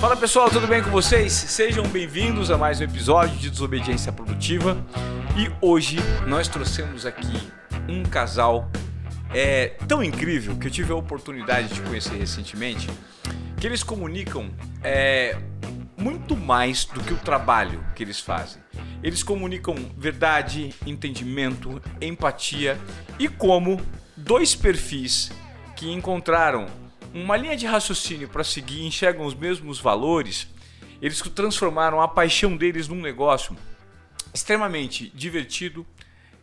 Fala pessoal, tudo bem com vocês? Sejam bem-vindos a mais um episódio de Desobediência Produtiva. E hoje nós trouxemos aqui um casal é, tão incrível que eu tive a oportunidade de conhecer recentemente, que eles comunicam é, muito mais do que o trabalho que eles fazem. Eles comunicam verdade, entendimento, empatia e como dois perfis que encontraram uma linha de raciocínio para seguir, enxergam os mesmos valores, eles transformaram a paixão deles num negócio extremamente divertido,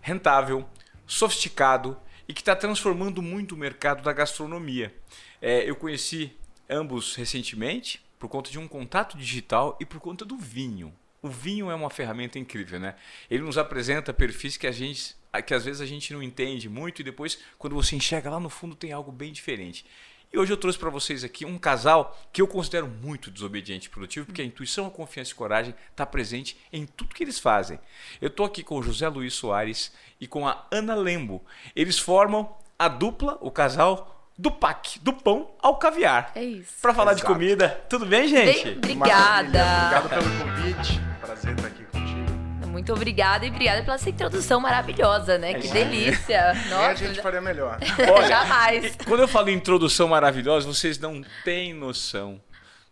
rentável, sofisticado e que está transformando muito o mercado da gastronomia. É, eu conheci ambos recentemente por conta de um contato digital e por conta do vinho. O vinho é uma ferramenta incrível, né? Ele nos apresenta perfis que a gente que às vezes a gente não entende muito e depois quando você enxerga lá no fundo tem algo bem diferente. E hoje eu trouxe para vocês aqui um casal que eu considero muito desobediente e produtivo, porque a intuição, a confiança e coragem está presente em tudo que eles fazem. Eu estou aqui com o José Luiz Soares e com a Ana Lembo. Eles formam a dupla, o casal do PAC, do pão ao caviar. É isso. Para falar Exato. de comida, tudo bem, gente? Bem, obrigada. Maravilha. Obrigado pelo convite. Prazer estar aqui. Muito obrigada e obrigada pela essa introdução maravilhosa, né? que isso aí. delícia. Nem Nossa, a gente faria melhor. Olha, jamais. Quando eu falo introdução maravilhosa, vocês não têm noção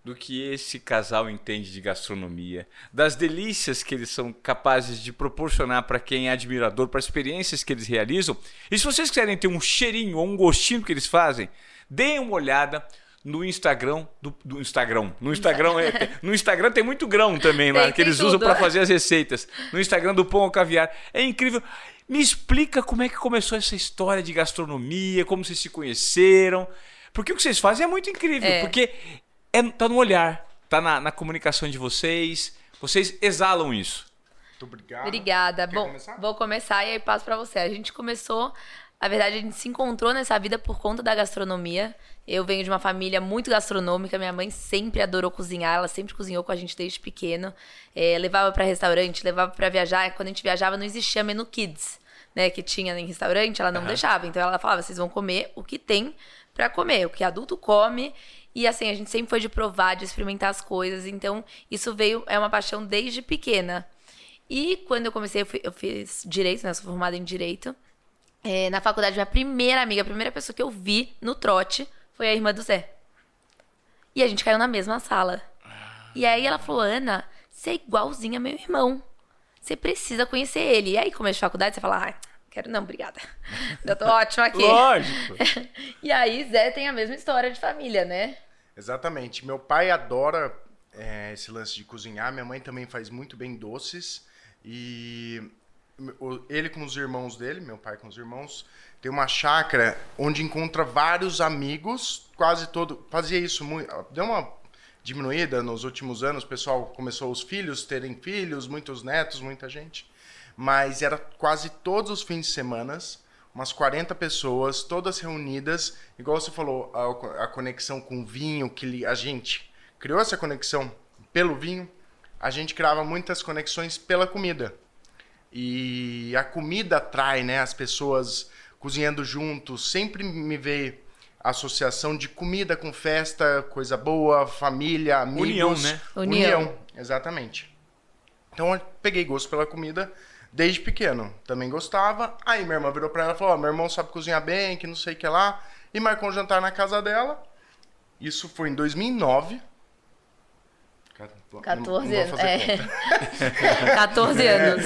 do que esse casal entende de gastronomia, das delícias que eles são capazes de proporcionar para quem é admirador, para as experiências que eles realizam. E se vocês quiserem ter um cheirinho ou um gostinho que eles fazem, deem uma olhada no Instagram do, do Instagram. No Instagram, é- no Instagram tem muito grão também lá Tem, que tem eles usam para fazer as receitas. No Instagram do Pão ao Caviar. É incrível. Me explica como é que começou essa história de gastronomia, como vocês se conheceram. Porque o que vocês fazem é muito incrível. É. Porque é, tá no olhar, tá na, na comunicação de vocês. Vocês exalam isso. Muito obrigado. Obrigada. Quer Bom, começar? vou começar e aí passo pra você. A gente começou, na verdade, a gente se encontrou nessa vida por conta da gastronomia. Eu venho de uma família muito gastronômica. Minha mãe sempre adorou cozinhar, ela sempre cozinhou com a gente desde pequeno. É, levava pra restaurante, levava pra viajar. Quando a gente viajava, não existia menu kids, né? Que tinha em restaurante, ela não deixava. Então ela falava: vocês vão comer o que tem pra comer, o que adulto come. E assim, a gente sempre foi de provar, de experimentar as coisas. Então, isso veio, é uma paixão desde pequena. E quando eu comecei, eu, fui- eu fiz direito, né? Sou formada em direito. É, na faculdade, minha primeira amiga, a primeira pessoa que eu vi no trote foi a irmã do Zé. E a gente caiu na mesma sala. E aí ela falou: Ana, você é igualzinha meu irmão. Você precisa conhecer ele. E aí, começo de faculdade, você fala: ai, quero não, obrigada. Eu tô ótima aqui. Lógico. E aí, Zé tem a mesma história de família, né? Exatamente. Meu pai adora é, esse lance de cozinhar. Minha mãe também faz muito bem doces. E ele com os irmãos dele, meu pai com os irmãos, tem uma chácara onde encontra vários amigos. Quase todo. Fazia isso muito. Deu uma diminuída nos últimos anos. O pessoal começou os filhos terem filhos, muitos netos, muita gente. Mas era quase todos os fins de semana, umas 40 pessoas, todas reunidas. Igual você falou, a, a conexão com o vinho, que a gente criou essa conexão pelo vinho. A gente criava muitas conexões pela comida. E a comida atrai, né? As pessoas cozinhando juntos. Sempre me a associação de comida com festa, coisa boa, família, amigos. União, né? União. exatamente. Então eu peguei gosto pela comida desde pequeno. Também gostava. Aí minha irmã virou pra ela e falou: ó, meu irmão sabe cozinhar bem, que não sei o que lá. E marcou um jantar na casa dela. Isso foi em 2009. Cara, não- não 14 vou anos. É. conta. 14 anos.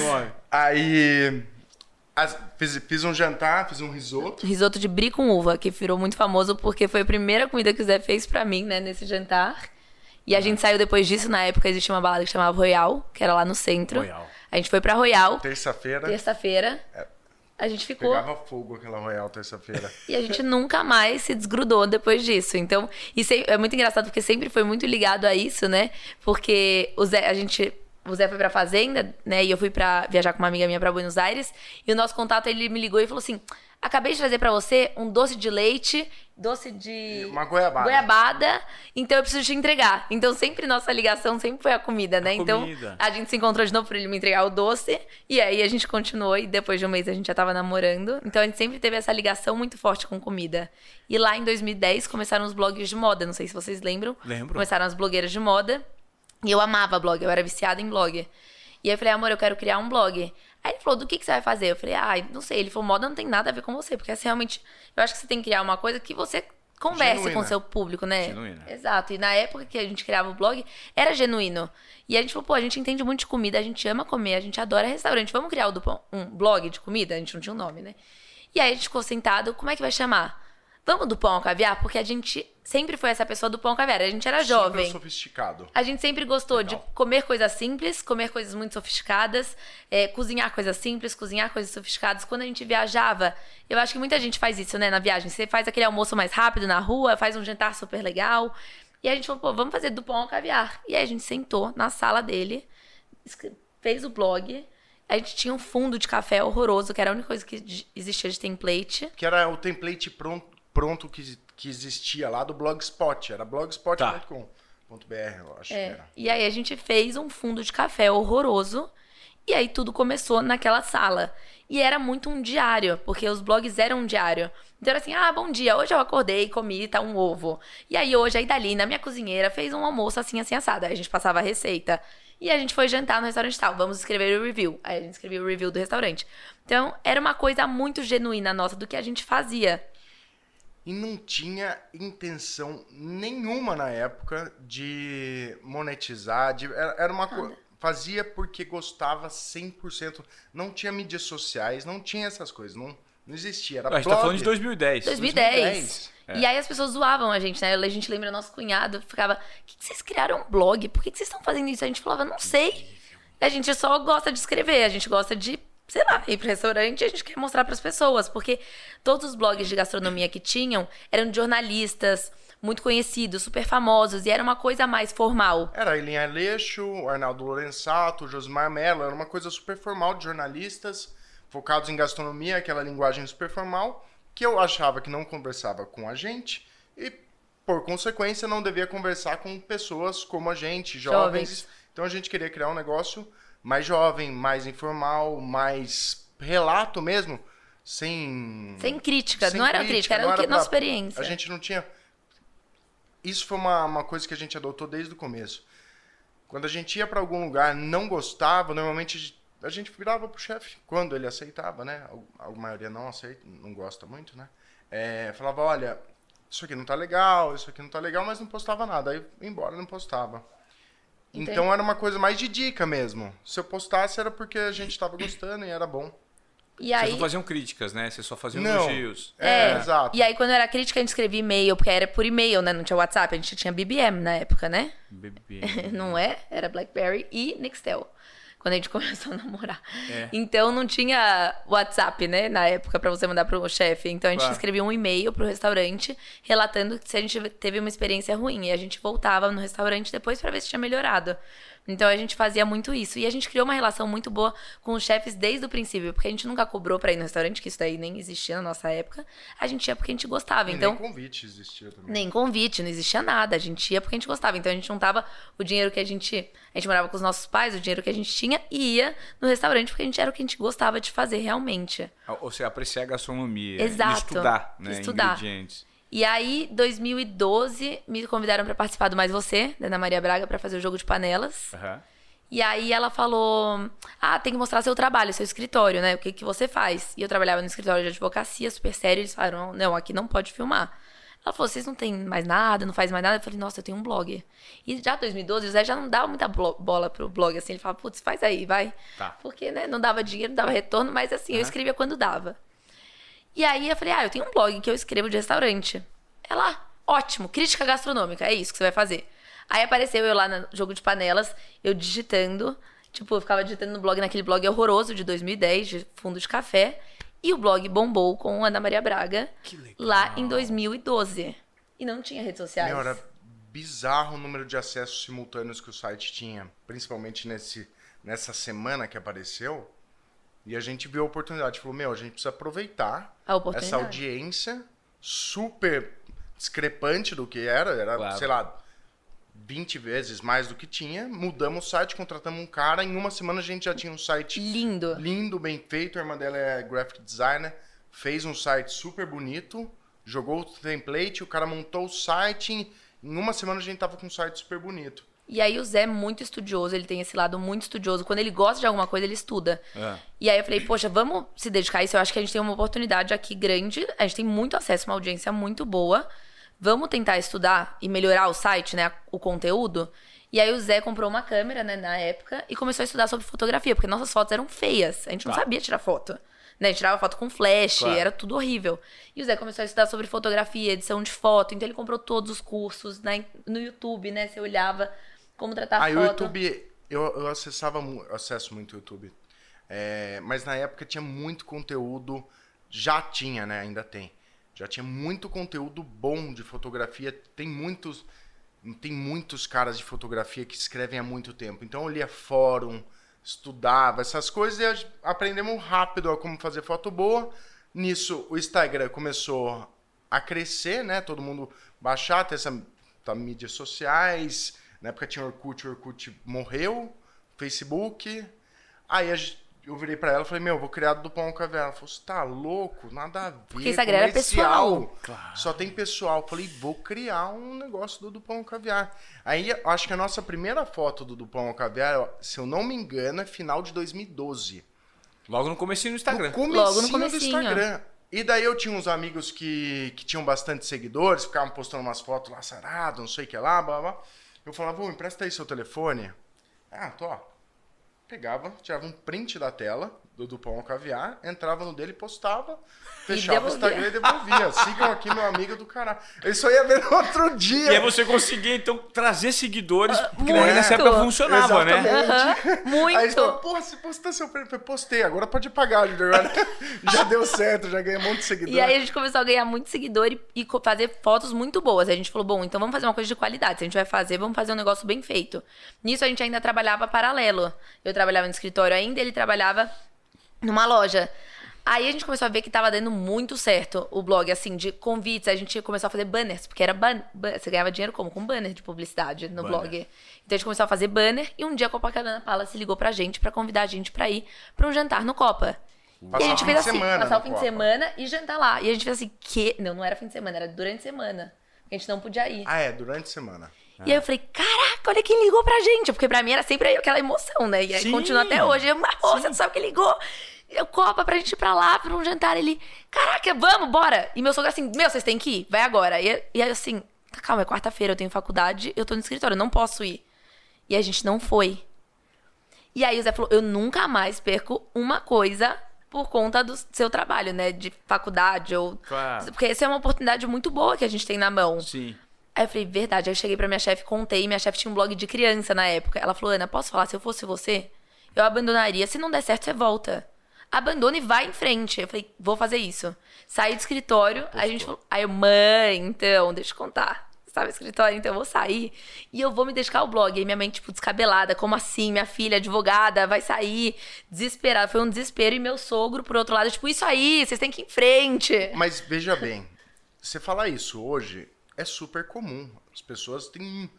Aí as- fiz, fiz um jantar, fiz um risoto. Risoto de brie com uva, que virou muito famoso porque foi a primeira comida que o Zé fez pra mim, né, nesse jantar. E a gente saiu depois disso, na época existia uma balada que chamava Royal, que era lá no centro. Royal. A gente foi pra Royal, Terça-feira. terça-feira. A gente ficou. Pegava fogo aquela Royal terça-feira. E a gente nunca mais se desgrudou depois disso. Então, isso é muito engraçado porque sempre foi muito ligado a isso, né? Porque o Zé, a gente. O Zé foi pra fazenda, né? E eu fui pra viajar com uma amiga minha pra Buenos Aires. E o nosso contato, ele me ligou e falou assim: acabei de trazer pra você um doce de leite, doce de Uma goiabada. goiabada, então eu preciso te entregar. Então sempre nossa ligação sempre foi a comida, né? então comida. a gente se encontrou de novo pra ele me entregar o doce, e aí a gente continuou, e depois de um mês a gente já tava namorando. Então a gente sempre teve essa ligação muito forte com comida. E lá em 2010 começaram os blogs de moda, não sei se vocês lembram. Lembro. Começaram as blogueiras de moda, e eu amava blog, eu era viciada em blog. E aí eu falei, amor, eu quero criar um blog. Aí ele falou, do que, que você vai fazer? Eu falei, ah, não sei. Ele falou, moda não tem nada a ver com você, porque assim, realmente, eu acho que você tem que criar uma coisa que você converse Genuína. com o seu público, né? Genuína. Exato. E na época que a gente criava o blog, era genuíno. E a gente falou, pô, a gente entende muito de comida, a gente ama comer, a gente adora restaurante. Vamos criar um blog de comida? A gente não tinha um nome, né? E aí a gente ficou sentado, como é que vai chamar? Vamos do pão ao caviar? Porque a gente sempre foi essa pessoa do pão ao caviar. A gente era Super jovem. sofisticado. A gente sempre gostou Legal. de comer coisas simples, comer coisas muito sofisticadas, é, cozinhar coisas simples, cozinhar coisas sofisticadas. Quando a gente viajava, eu acho que muita gente faz isso, né, na viagem. Você faz aquele almoço mais rápido na rua, faz um jantar super legal. E a gente falou, pô, vamos fazer do pão ao caviar. E aí a gente sentou na sala dele, fez o blog. A gente tinha um fundo de café horroroso, que era a única coisa que existia de template. Que era o template pronto, pronto que, que existia lá do Blogspot. Era blogspot.com.br, eu acho que É. era. E aí a gente fez um fundo de café horroroso. E aí tudo começou naquela sala. E era muito um diário, porque os blogs eram um diário. Então era assim, ah, bom dia, hoje eu acordei, comi, tá um ovo. E aí hoje a Idalina, minha cozinheira, fez um almoço assim, assim, assado. Aí a gente passava a receita. E a gente foi jantar no restaurante tal, vamos escrever o review. Aí a gente escreveu o review do restaurante. Então era uma coisa muito genuína nossa do que a gente fazia. E não tinha intenção nenhuma na época de monetizar. de- era, era uma coisa. Fazia porque gostava 100%. Não tinha mídias sociais, não tinha essas coisas. Não, não existia. Era A gente tá blog. falando de 2010. 2010. 2010. E aí as pessoas zoavam a gente, né? A gente lembra nosso cunhado, ficava, por que, que vocês criaram um blog? Por que, que vocês estão fazendo isso? A gente falava, não sei. A gente só gosta de escrever, a gente gosta de, sei lá, ir pro restaurante e a gente quer mostrar pras pessoas. Porque todos os blogs de gastronomia que tinham eram de jornalistas muito conhecidos, super famosos, e era uma coisa mais formal. Era a Elinha Aleixo, o Arnaldo Lorenzato, o Josimar Mello. Era uma coisa super formal de jornalistas focados em gastronomia, aquela linguagem super formal, que eu achava que não conversava com a gente e, por consequência, não devia conversar com pessoas como a gente, jovens. Jovens. Então a gente queria criar um negócio mais jovem, mais informal, mais relato mesmo, sem. Sem crítica, Sem não era crítica, crítica, era que era nossa pra- experiência. A gente não tinha. Isso foi uma, uma coisa que a gente adotou desde o começo. Quando a gente ia para algum lugar não gostava, normalmente a gente- virava pro chefe quando ele aceitava, né? A, maioria não aceita, não gosta muito, né? É, falava, olha, isso aqui não tá legal, isso aqui não tá legal, mas não postava nada. Aí embora, não postava. Entendi. Então era uma coisa mais de dica mesmo. Se eu postasse era porque a gente tava gostando e era bom. E Vocês aí, não faziam críticas, né? Vocês só faziam Não. elogios. É, É, exato. E aí, quando era crítica, a gente escrevia e-mail, porque era por e-mail, né? Não tinha WhatsApp, a gente tinha BBM na época, né? Bebê. Não é? Era BlackBerry e Nextel. Quando a gente começou a namorar. É. Então não tinha WhatsApp, né? Na época, pra você mandar pro chefe. Então a gente Claro. escrevia um e-mail pro restaurante relatando se a gente teve uma experiência ruim. E a gente voltava no restaurante depois pra ver se tinha melhorado. Então a gente fazia muito isso. E a gente criou uma relação muito boa com os chefes desde o princípio, porque a gente nunca cobrou pra ir no restaurante, que isso daí nem existia na nossa época. A gente ia porque a gente gostava. E Então, nem convite existia também. nem convite, não existia nada. A gente ia porque a gente gostava. Então a gente juntava o dinheiro que a gente. A gente morava com os nossos pais, o dinheiro que a gente tinha, e ia no restaurante porque a gente era o que a gente gostava de fazer realmente. Ou seja, apreciar a gastronomia. Exato. E estudar, né? Estudar. Ingredientes. E aí, 2012, me convidaram pra participar do Mais Você, da Ana Maria Braga, pra fazer o jogo de panelas. Aham. E aí ela falou: Ah, tem que mostrar seu trabalho, seu escritório, né? O que, que você faz? E eu trabalhava no escritório de advocacia, super sério. Eles falaram: Não, aqui não pode filmar. Ela falou: Vocês não têm mais nada, não faz mais nada. Eu falei: Nossa, eu tenho um blog. E já 2012, o Zé já não dava muita bola pro blog, assim. Ele falava: Putz, faz aí, vai. Tá. Porque, né, não dava dinheiro, não dava retorno, mas assim, eu escrevia quando dava. E aí eu falei: Ah, eu tenho um blog que eu escrevo de restaurante. Ela, ótimo, crítica gastronômica, é isso que você vai fazer. Aí apareceu eu lá no jogo de panelas, eu digitando, tipo, eu ficava digitando no blog, naquele blog horroroso de 2010, de fundo de café, e o blog bombou com Ana Maria Braga Que legal. lá em 2012. E não tinha redes sociais. Meu, era bizarro o número de acessos simultâneos que o site tinha, principalmente nesse, nessa semana que apareceu. E a gente viu a oportunidade. Falou, meu, a gente precisa aproveitar A oportunidade. essa audiência super discrepante do que era. Era, Claro. sei lá, 20 vezes mais do que tinha. Mudamos o site, contratamos um cara. Em uma semana a gente já tinha um site Lindo. lindo, bem feito. A irmã dela é graphic designer. Fez um site super bonito. Jogou o template, o cara montou o site. Em em uma semana a gente tava com um site super bonito. E aí o Zé é muito estudioso, ele tem esse lado muito estudioso. Quando ele gosta de alguma coisa, ele estuda. É. E aí eu falei, poxa, vamos se dedicar a isso. Eu acho que a gente tem uma oportunidade aqui grande. A gente tem muito acesso, uma audiência muito boa. Vamos tentar estudar e melhorar o site, né? O conteúdo. E aí o Zé comprou uma câmera, né, na época, e começou a estudar sobre fotografia, porque nossas fotos eram feias. A gente não Tá. sabia tirar foto. Né? A gente tirava foto com flash, Claro. era tudo horrível. E o Zé começou a estudar sobre fotografia, edição de foto. Então ele comprou todos os cursos na- no YouTube, né? Você olhava como tratar Aí foto. o YouTube, eu, eu acessava, eu acesso muito o YouTube. É, mas na época tinha muito conteúdo, já tinha, né? Ainda tem. Já tinha muito conteúdo bom de fotografia. Tem muitos, tem muitos caras de fotografia que escrevem há muito tempo. Então eu lia fórum, estudava essas coisas e aprendemos rápido a como fazer foto boa. Nisso o Instagram começou a crescer, né? Todo mundo baixar, ter essa tá, mídias sociais. Na época tinha Orkut, o Orkut morreu, Facebook. Aí a gente- eu virei pra ela e falei, meu, vou criar do Pão Caverna. Ela falou, você tá louco? Nada a ver. Porque Instagram era pessoal. Só tem pessoal. Eu falei, vou criar um negócio do Dupão Caviar. Aí, eu acho que a nossa primeira foto do Dupão Caviar, se eu não me engano, é final de 2012. Logo no comecinho no Instagram. No comecinho, Logo no do comecinho. Instagram. E daí eu tinha uns amigos que, que tinham bastante seguidores, ficavam postando umas fotos lá sarado, não sei o que lá, blá, blá. Eu falava, ô, empresta aí seu telefone. Ah, tô. Pegava, tirava um print da tela do, do pão ao caviar, entrava no dele, postava, fechava o. Instagram e devolvia. Sigam aqui meu amigo do caralho. Eu só ia ver no outro dia. E aí você conseguia, então, trazer seguidores, porque muito. nessa época funcionava, né? Exatamente. Aham, muito. Aí você falou, porra, você postou seu prêmio. Postei, agora pode pagar, já deu certo, já ganhei um monte de seguidor. E aí a gente começou a ganhar muito seguidor e, e fazer fotos muito boas. Aí a gente falou, bom, então vamos fazer uma coisa de qualidade. Se a gente vai fazer, vamos fazer um negócio bem feito. Nisso a gente ainda trabalhava paralelo. Eu trabalhava no escritório ainda, ele trabalhava numa loja. Aí a gente começou a ver que tava dando muito certo o blog, assim, de convites. A gente começou a fazer banners, porque era ban você ganhava dinheiro como? Com banner de publicidade no Banner. blog. Então a gente começou a fazer banner e um dia a Copacabana Palace ligou pra gente pra convidar a gente pra ir pra um jantar no Copa. Passar e a gente fez de assim, semana passar o fim de Copa. semana e jantar lá. E a gente fez assim, que. Não, não era fim de semana, era durante a semana. A gente não podia ir. Ah, é, durante a semana. E aí eu falei, caraca, olha quem ligou pra gente. Porque pra mim era sempre aquela emoção, né? E aí Sim. continua até hoje. Eu, você não sabe quem ligou? Eu copa pra gente ir pra lá, pra um jantar. Ele, caraca, vamos, bora. E meu sogro assim, meu, vocês têm que ir, vai agora. E, e aí assim, tá, calma, é quarta-feira, eu tenho faculdade, eu tô no escritório, eu não posso ir. E a gente não foi. E aí o Zé falou, eu nunca mais perco uma coisa por conta do seu trabalho, né? De faculdade ou... Claro. Porque essa é uma oportunidade muito boa que a gente tem na mão. Sim. Aí eu falei, verdade. Aí eu cheguei pra minha chefe, contei. Minha chefe tinha um blog de criança na época. Ela falou, Ana, posso falar? Se eu fosse você, eu abandonaria. Se não der certo, você volta. Abandona e vai em frente. Eu falei, vou fazer isso. Saí do escritório, aí a gente falou. Aí eu, mãe, então, deixa eu contar. Sabe, escritório, então eu vou sair e eu vou me dedicar ao blog. Aí minha mãe, tipo, descabelada, como assim? Minha filha, advogada, vai sair, desesperada. Foi um desespero. E meu sogro, por outro lado, tipo, isso aí, vocês têm que ir em frente. Mas veja bem, você falar isso hoje é super comum. As pessoas têm.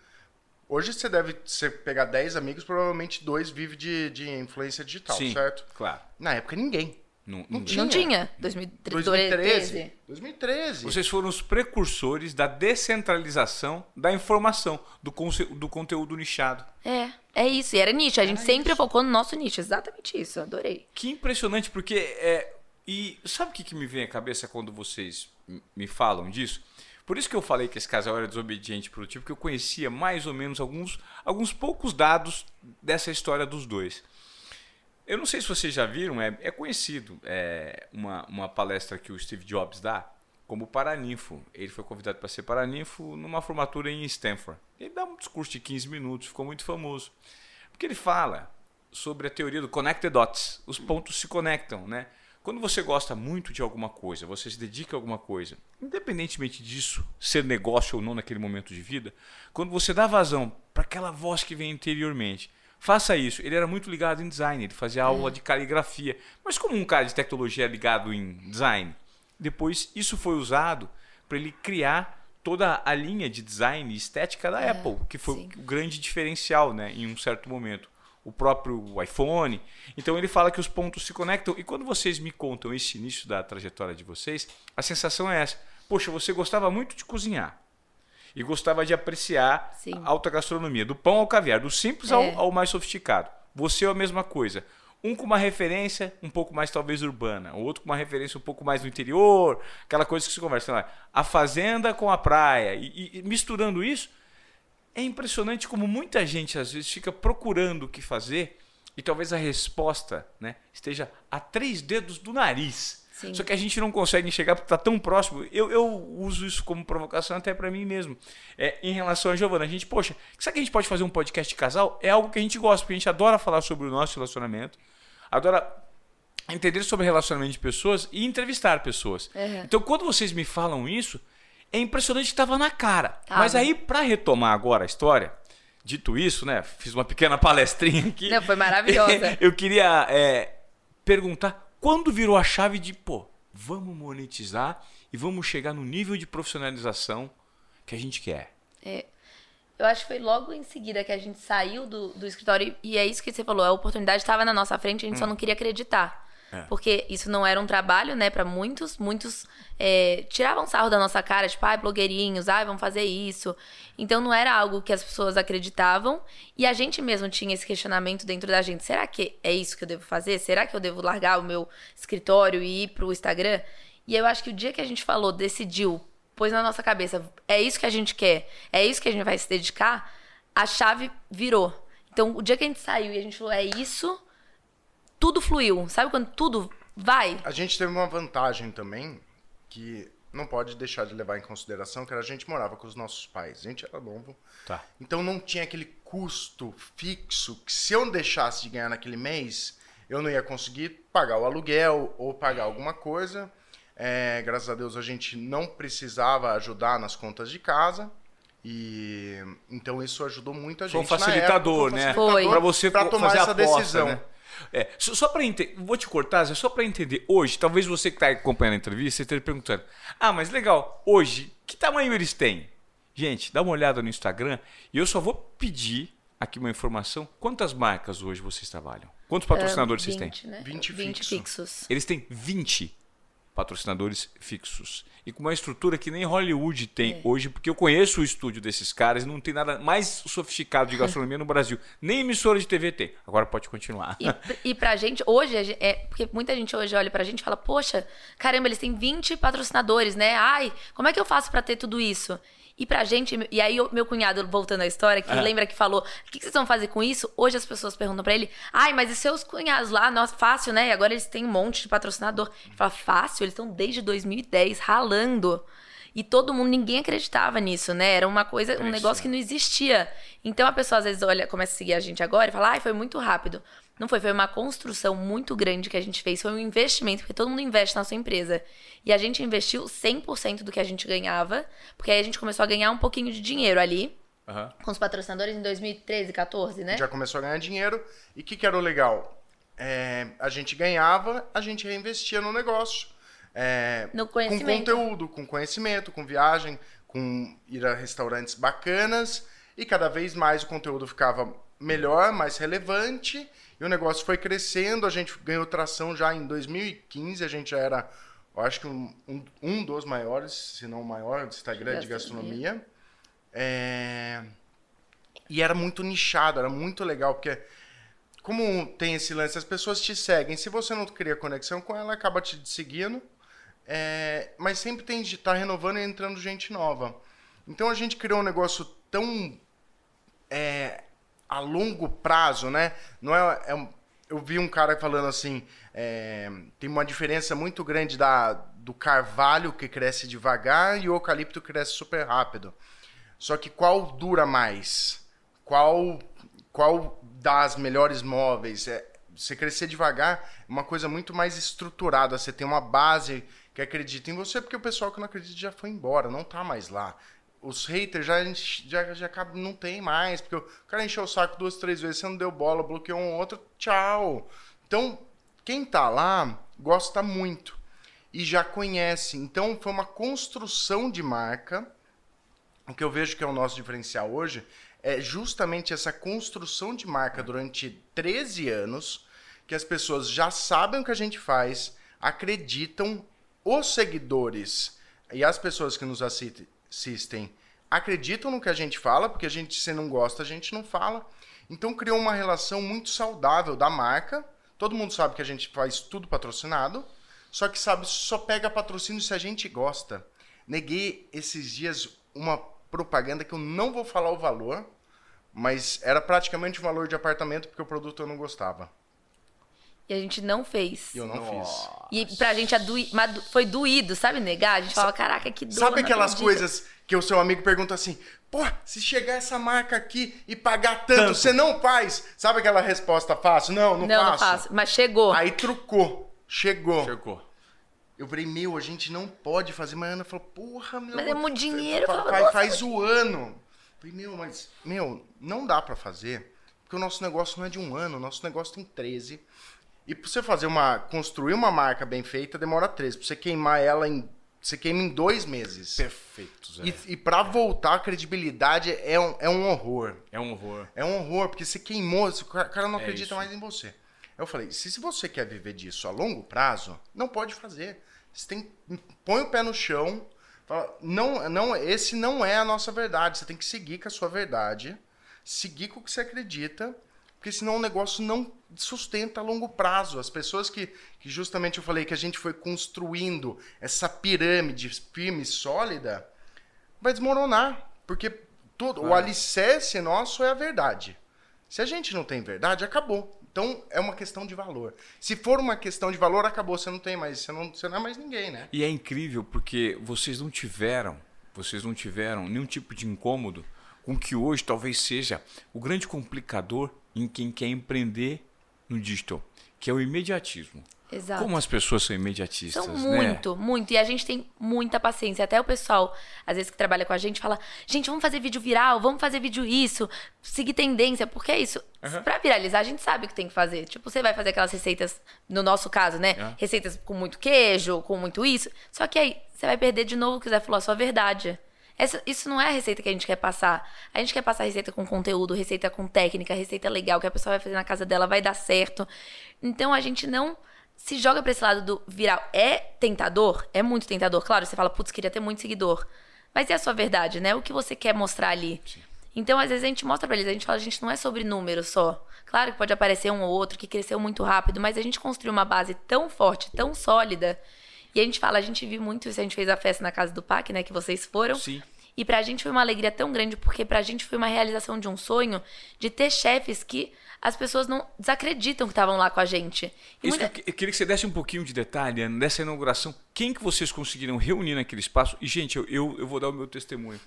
Hoje você deve você pegar 10 amigos, provavelmente dois vivem de, de influência digital, Sim, certo? claro. Na época ninguém. Não, Não tinha. Não tinha? 2013. 2013. 2013. Vocês foram os precursores da descentralização da informação, do, do conteúdo nichado. É, é isso. E era nicho. A gente sempre focou no nosso nicho. Exatamente isso. Adorei. Que impressionante, porque é. E sabe o que, que me vem à cabeça quando vocês me falam disso? Por isso que eu falei que esse casal era desobediente e produtivo, porque eu conhecia mais ou menos alguns, alguns poucos dados dessa história dos dois. Eu não sei se vocês já viram, é, é conhecido é, uma, uma palestra que o Steve Jobs dá como paraninfo. Ele foi convidado para ser paraninfo numa formatura em Stanford. Ele dá um discurso de 15 minutos, ficou muito famoso. Porque ele fala sobre a teoria do connected dots. Os pontos se conectam, né? Quando você gosta muito de alguma coisa, você se dedica a alguma coisa, independentemente disso ser negócio ou não naquele momento de vida, quando você dá vazão para aquela voz que vem interiormente, Faça isso. Ele era muito ligado em design, ele fazia aula de caligrafia. Mas como um cara de tecnologia é ligado em design, depois isso foi usado para ele criar toda a linha de design e estética da É, Apple, que foi sim. o grande diferencial, né, em um certo momento. O próprio iPhone. Então ele fala que os pontos se conectam. E quando vocês me contam esse início da trajetória de vocês, a sensação é essa. Poxa, você gostava muito de cozinhar. E gostava de apreciar Sim. a alta gastronomia, do pão ao caviar, do simples ao, É. ao mais sofisticado. Você é a mesma coisa. Um com uma referência um pouco mais talvez urbana, o outro com uma referência um pouco mais no interior, aquela coisa que se conversa lá, a fazenda com a praia. E- e misturando isso, é impressionante como muita gente às vezes fica procurando o que fazer e talvez a resposta né, esteja a três dedos do nariz. Sim. Só que a gente não consegue enxergar porque está tão próximo. Eu, eu uso isso como provocação até para mim mesmo. É, em relação a Giovana, a gente, poxa, será que a gente pode fazer um podcast de casal? É algo que a gente gosta, porque a gente adora falar sobre o nosso relacionamento, adora entender sobre relacionamento de pessoas e entrevistar pessoas. Uhum. Então, quando vocês me falam isso, é impressionante que estava na cara. Tava. Mas aí, para retomar agora a história, dito isso, né? Fiz uma pequena palestrinha aqui. Não, foi maravilhosa. Eu queria é, perguntar quando virou a chave de, pô, vamos monetizar e vamos chegar no nível de profissionalização que a gente quer. Eu acho que foi logo em seguida que a gente saiu do, do escritório e é isso que você falou, a oportunidade estava na nossa frente, a gente só não queria acreditar. É. Porque isso não era um trabalho, né, Pra muitos. Muitos é, tiravam sarro da nossa cara, tipo, ai, blogueirinhos, ai, vamos fazer isso. Então não era algo que as pessoas acreditavam e a gente mesmo tinha esse questionamento dentro da gente. Será que é isso que eu devo fazer? Será que eu devo largar o meu escritório e ir pro Instagram? E eu acho que o dia que a gente falou, decidiu, pôs na nossa cabeça, é isso que a gente quer, é isso que a gente vai se dedicar, a chave virou. Então, o dia que a gente saiu e a gente falou, é isso, tudo fluiu. Sabe quando tudo vai? A gente teve uma vantagem também que não pode deixar de levar em consideração que a gente morava com os nossos pais. A gente era novo. Tá. Então não tinha aquele custo fixo que se eu deixasse de ganhar naquele mês, eu não ia conseguir pagar o aluguel ou pagar alguma coisa. É, graças a Deus a gente não precisava ajudar nas contas de casa. E então isso ajudou muito a Foi um gente. na facilitador, época, né? Foi. Para você pra tomar fazer a essa aposta, decisão. né? É, só só para entender, vou te cortar, Zé, só para entender. Hoje, talvez você que está acompanhando a entrevista, você esteja perguntando: Ah, mas legal, hoje, que tamanho eles têm? Gente, dá uma olhada no Instagram e eu só vou pedir aqui uma informação. Quantas marcas hoje vocês trabalham? Quantos patrocinadores vocês têm? 20, né? 20 fixo. fixos. Eles têm 20 patrocinadores fixos. E com uma estrutura que nem Hollywood tem É. hoje, porque eu conheço o estúdio desses caras e não tem nada mais sofisticado de gastronomia no Brasil. Nem emissora de TV tem. Agora pode continuar. E, e pra gente, hoje, é, porque muita gente hoje olha pra gente e fala, poxa, caramba, eles têm 20 patrocinadores, né? Ai, como é que eu faço pra ter tudo isso? E pra gente, e aí meu cunhado, voltando à história, que Ah. lembra que falou, o que, vocês vão fazer com isso? Hoje as pessoas perguntam pra ele, ai, mas e seus cunhados lá? Nossa, fácil, né? E agora eles têm um monte de patrocinador. Ele fala, fácil? Eles estão desde 2010 ralando. E todo mundo, ninguém acreditava nisso, né? Era uma coisa, um negócio que não existia. Então a pessoa às vezes olha, começa a seguir a gente agora e fala, ai, foi muito rápido. Não foi, foi uma construção muito grande que a gente fez, foi um investimento, porque todo mundo investe na sua empresa. E a gente investiu 100% do que a gente ganhava, porque aí a gente começou a ganhar um pouquinho de dinheiro ali, Aham. com os patrocinadores em 2013, 14, né? já começou a ganhar dinheiro. E o que, que era o legal? É, a gente ganhava, a gente reinvestia no negócio. É, No com conteúdo, com conhecimento, com viagem, com ir a restaurantes bacanas. E cada vez mais o conteúdo ficava melhor, mais relevante. E o negócio foi crescendo. A gente ganhou tração já em 2015. A gente já era, eu acho que um, um, um dos maiores, se não o maior, do Instagram de Gastronomia. É, E era muito nichado, era muito legal, porque como tem esse lance, as pessoas te seguem. Se você não cria conexão com ela, acaba te seguindo. É, mas sempre tem de estar renovando e entrando gente nova. Então a gente criou um negócio tão é, a longo prazo, né? Não é, é eu vi um cara falando assim, é, tem uma diferença muito grande da, do carvalho que cresce devagar e o eucalipto cresce super rápido. Só que qual dura mais? Qual qual dá as melhores móveis? É, você crescer devagar é uma coisa muito mais estruturada. Você tem uma base que acredita em você, porque o pessoal que não acredita já foi embora, não tá mais lá. Os haters já, já, já não tem mais, porque o cara encheu o saco duas, três vezes, você não deu bola, bloqueou um outro, tchau. Então, quem tá lá gosta muito e já conhece. Então, foi uma construção de marca. O que eu vejo que é o nosso diferencial hoje é justamente essa construção de marca durante 13 anos, que as pessoas já sabem o que a gente faz, acreditam, os seguidores e as pessoas que nos assistem acreditam no que a gente fala, porque a gente, se não gosta, a gente não fala. Então criou uma relação muito saudável da marca. Todo mundo sabe que a gente faz tudo patrocinado, só que sabe, só pega patrocínio se a gente gosta. Neguei esses dias uma propaganda que eu não vou falar o valor, mas era praticamente o valor de apartamento porque o produto eu não gostava. E a gente não fez. E eu não Nossa. fiz. E pra gente é foi doído, sabe, negar? A gente fala, caraca, que dor. Sabe aquelas coisas que o seu amigo pergunta assim: pô, se chegar essa marca aqui e pagar tanto, tanto. você não faz? Sabe aquela resposta fácil? Não, não, não faço. Não, faço. Mas chegou. Aí trucou. Chegou. Chegou. Eu falei, meu, a gente não pode fazer. Mas a Ana falou, porra, meu. Mas é muito dinheiro. Faz, faz, faz o ano. Eu falei, meu, mas, meu, não dá para fazer. Porque o nosso negócio não é de um ano, o nosso negócio tem 13. E pra você fazer uma. construir uma marca bem feita, demora 13. Pra você queimar ela em. Você queima em dois meses. Perfeito, Zé. E, e pra voltar a credibilidade é um, é um horror. É um horror. É um horror, porque você queimou, o cara não é acredita isso. mais em você. Eu falei, se, se você quer viver disso a longo prazo, não pode fazer. Você tem. Põe o pé no chão. Fala, não, não, esse não é a nossa verdade. Você tem que seguir com a sua verdade. Seguir com o que você acredita porque senão o negócio não sustenta a longo prazo. As pessoas que, que justamente eu falei que a gente foi construindo essa pirâmide firme e sólida, vai desmoronar, porque tudo, o alicerce nosso é a verdade. Se a gente não tem verdade, acabou. Então é uma questão de valor. Se for uma questão de valor, acabou. Você não tem mais, você não, você não é mais ninguém, né? E é incrível porque vocês não tiveram, vocês não tiveram nenhum tipo de incômodo com que hoje talvez seja o grande complicador em quem quer empreender no digital, que é o imediatismo. Exato. Como as pessoas são imediatistas, São né? muito, né? muito. E a gente tem muita paciência. Até o pessoal, às vezes, que trabalha com a gente, fala: gente, vamos fazer vídeo viral, vamos fazer vídeo isso, seguir tendência. Porque é isso. Uhum. Pra viralizar, a gente sabe o que tem que fazer. Tipo, você vai fazer aquelas receitas, no nosso caso, né? Uhum. Receitas com muito queijo, com muito isso. Só que aí, você vai perder de novo o que você falou, a sua verdade. Essa, isso não é a receita que a gente quer passar. A gente quer passar receita com conteúdo, receita com técnica, receita legal, que a pessoa vai fazer na casa dela, vai dar certo. Então a gente não se joga pra esse lado do viral. É tentador? É muito tentador. Claro, você fala, putz, queria ter muito seguidor. Mas é a sua verdade, né? O que você quer mostrar ali. Sim. Então, às vezes, a gente mostra pra eles, a gente fala, a gente não é sobre números só. Claro que pode aparecer um ou outro que cresceu muito rápido, mas a gente construiu uma base tão forte, tão sólida, e a gente fala, a gente viu muito isso, a gente fez a festa na casa do PAC, né, que vocês foram. Sim. E pra gente foi uma alegria tão grande, porque pra gente foi uma realização de um sonho de ter chefes que as pessoas não desacreditam que estavam lá com a gente. Isso muita... que eu queria que você desse um pouquinho de detalhe Ana, nessa inauguração. Quem que vocês conseguiram reunir naquele espaço? E, gente, eu, eu, eu vou dar o meu testemunho.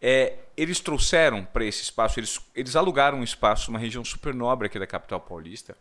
É, eles trouxeram para esse espaço, eles, eles alugaram um espaço, uma região super nobre aqui da capital paulista,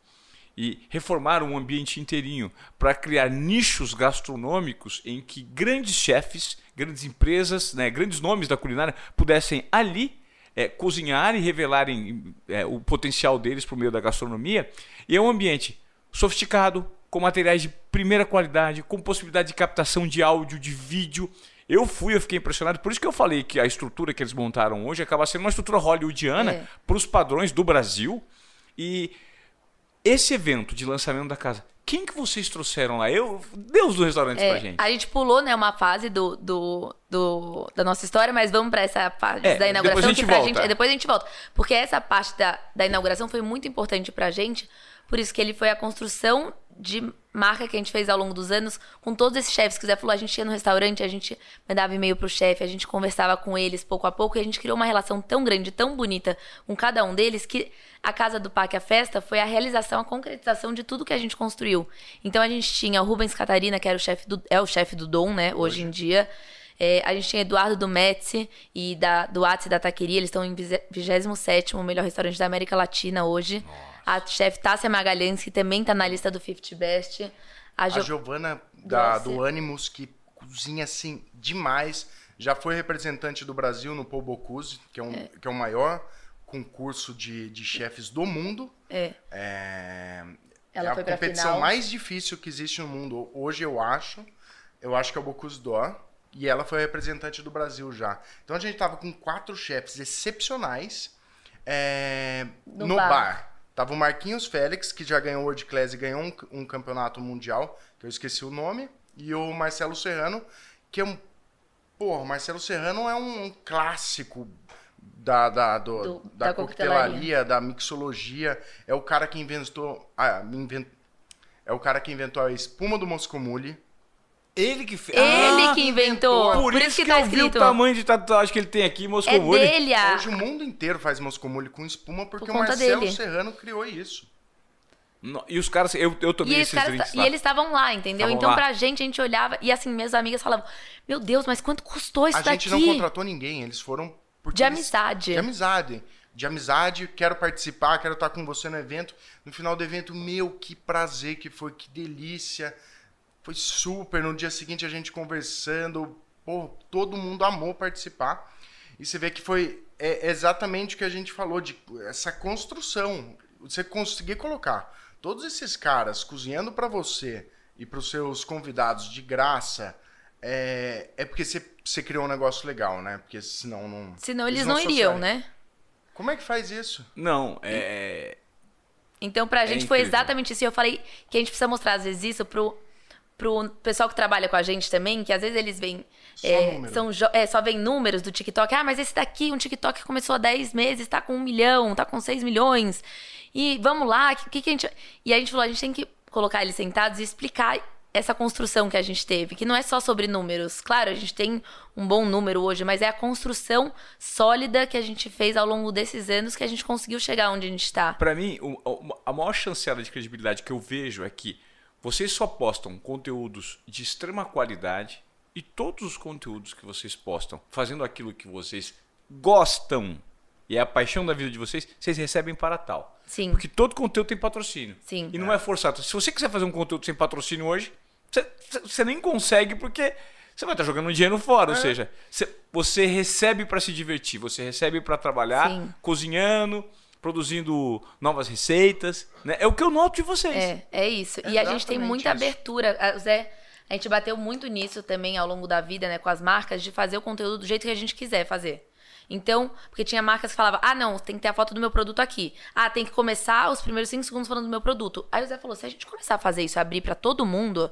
e reformaram um ambiente inteirinho para criar nichos gastronômicos em que grandes chefes, grandes empresas, né, grandes nomes da culinária pudessem ali é, cozinhar e revelarem é, o potencial deles por meio da gastronomia. E é um ambiente sofisticado, com materiais de primeira qualidade, com possibilidade de captação de áudio, de vídeo. Eu fui, eu fiquei impressionado. Por isso que eu falei que a estrutura que eles montaram hoje acaba sendo uma estrutura hollywoodiana é. para os padrões do Brasil. E esse evento de lançamento da casa, quem que vocês trouxeram lá? Eu, Deus do restaurante é, pra gente. A gente pulou, né, uma fase do, do, do da nossa história, mas vamos para essa parte é, da inauguração. Depois a gente volta. Gente, depois a gente volta. Porque essa parte da, da inauguração foi muito importante pra gente, por isso que ele foi a construção de marca que a gente fez ao longo dos anos com todos esses chefes. Se quiser falar, a gente ia no restaurante, a gente mandava e-mail pro chefe, a gente conversava com eles pouco a pouco e a gente criou uma relação tão grande, tão bonita com cada um deles que a Casa do Parque, a festa, foi a realização, a concretização de tudo que a gente construiu. Então a gente tinha o Rubens Catarina, que era o chefe do, é o chefe do Dom, né, hoje, hoje. em dia. É, a gente tinha Eduardo do Metzi e da, do Atsi da Taqueria, eles estão em 27 o melhor restaurante da América Latina hoje. Nossa a chefe Tássia Magalhães, que também está na lista do 50 Best. A, jo... a Giovana da, do Animus, que cozinha assim demais. Já foi representante do Brasil no Paul Bocuse, que é, um, que é o maior concurso de, de chefes do mundo. É. É, Ela é a competição final. mais difícil que existe no mundo hoje, eu acho. Eu acho que é o Bocuse d'Or. E ela foi representante do Brasil já. Então a gente tava com quatro chefes excepcionais é, No no, bar. bar. Tava o Marquinhos Félix, que já ganhou o World Class e ganhou um, um campeonato mundial, que eu esqueci o nome. E o Marcelo Serrano, que é um. Porra, o Marcelo Serrano é um clássico da, da, do- Do- da, da coquetelaria, da mixologia. É o cara que inventou. Ah, invent- é o cara que inventou a espuma do Moscomule. Ele que fez. Ele Ah, que inventou. Por, isso que, tá eu vi o escrito. tamanho de tatuagem que ele tem aqui, Moscou É dele a. Hoje o mundo inteiro faz Moscomule com espuma porque Por o conta Marcelo dele. Serrano criou isso. No- E os caras, eu, eu tomei E, esses caras drinks ta- lá. e eles estavam lá, entendeu? Estavam então, lá. pra gente, a gente olhava e assim, minhas amigas falavam: Meu Deus, mas quanto custou isso a gente daqui? não contratou ninguém, eles foram porque De eles- amizade. De amizade. De amizade, quero participar, quero estar com você no evento. No final do evento, meu, que prazer que foi, que delícia. Foi super. No dia seguinte a gente conversando, pô, todo mundo amou participar. E você vê que foi é exatamente o que a gente falou de essa construção. Você conseguir colocar todos esses caras cozinhando para você e para os seus convidados de graça, é, é porque você, você criou um negócio legal, né? Porque senão não. Senão eles não iriam, associarem. né? Como é que faz isso? Não, é. Então, pra É gente foi incrível. exatamente isso. E eu falei que a gente precisa mostrar, às vezes, isso pro, pro pessoal que trabalha com a gente também, que às vezes eles veem. Só é, são é, só vem números do TikTok. Ah, mas esse daqui, um TikTok que começou há 10 meses, tá com um milhão, tá com 6 milhões. E vamos lá, o que, que, que a gente. E a gente falou, a gente tem que colocar eles sentados e explicar essa construção que a gente teve, que não é só sobre números. Claro, a gente tem um bom número hoje, mas é a construção sólida que a gente fez ao longo desses anos que a gente conseguiu chegar onde a gente tá. Pra mim, a maior chancela de credibilidade que eu vejo é que vocês só postam conteúdos de extrema qualidade e todos os conteúdos que vocês postam fazendo aquilo que vocês gostam e é a paixão da vida de vocês, vocês recebem para tal. Sim. Porque todo conteúdo tem patrocínio. Sim. E não é forçado. Se você quiser fazer um conteúdo sem patrocínio hoje, você, nem consegue porque você vai estar jogando dinheiro fora. Ou seja, você, você recebe para se divertir, você recebe para trabalhar, Sim. cozinhando, produzindo novas receitas. Né? É o que eu noto de vocês. É, é isso. E a gente tem muita isso. abertura. A- Zé, a gente bateu muito nisso também ao longo da vida, né, com as marcas, de fazer o conteúdo do jeito que a gente quiser fazer. Então, porque tinha marcas que falavam, ah, não, tem que ter a foto do meu produto aqui. Ah, tem que começar os primeiros cinco segundos falando do meu produto. Aí o Zé falou, se a gente começar a fazer isso, abrir pra todo mundo,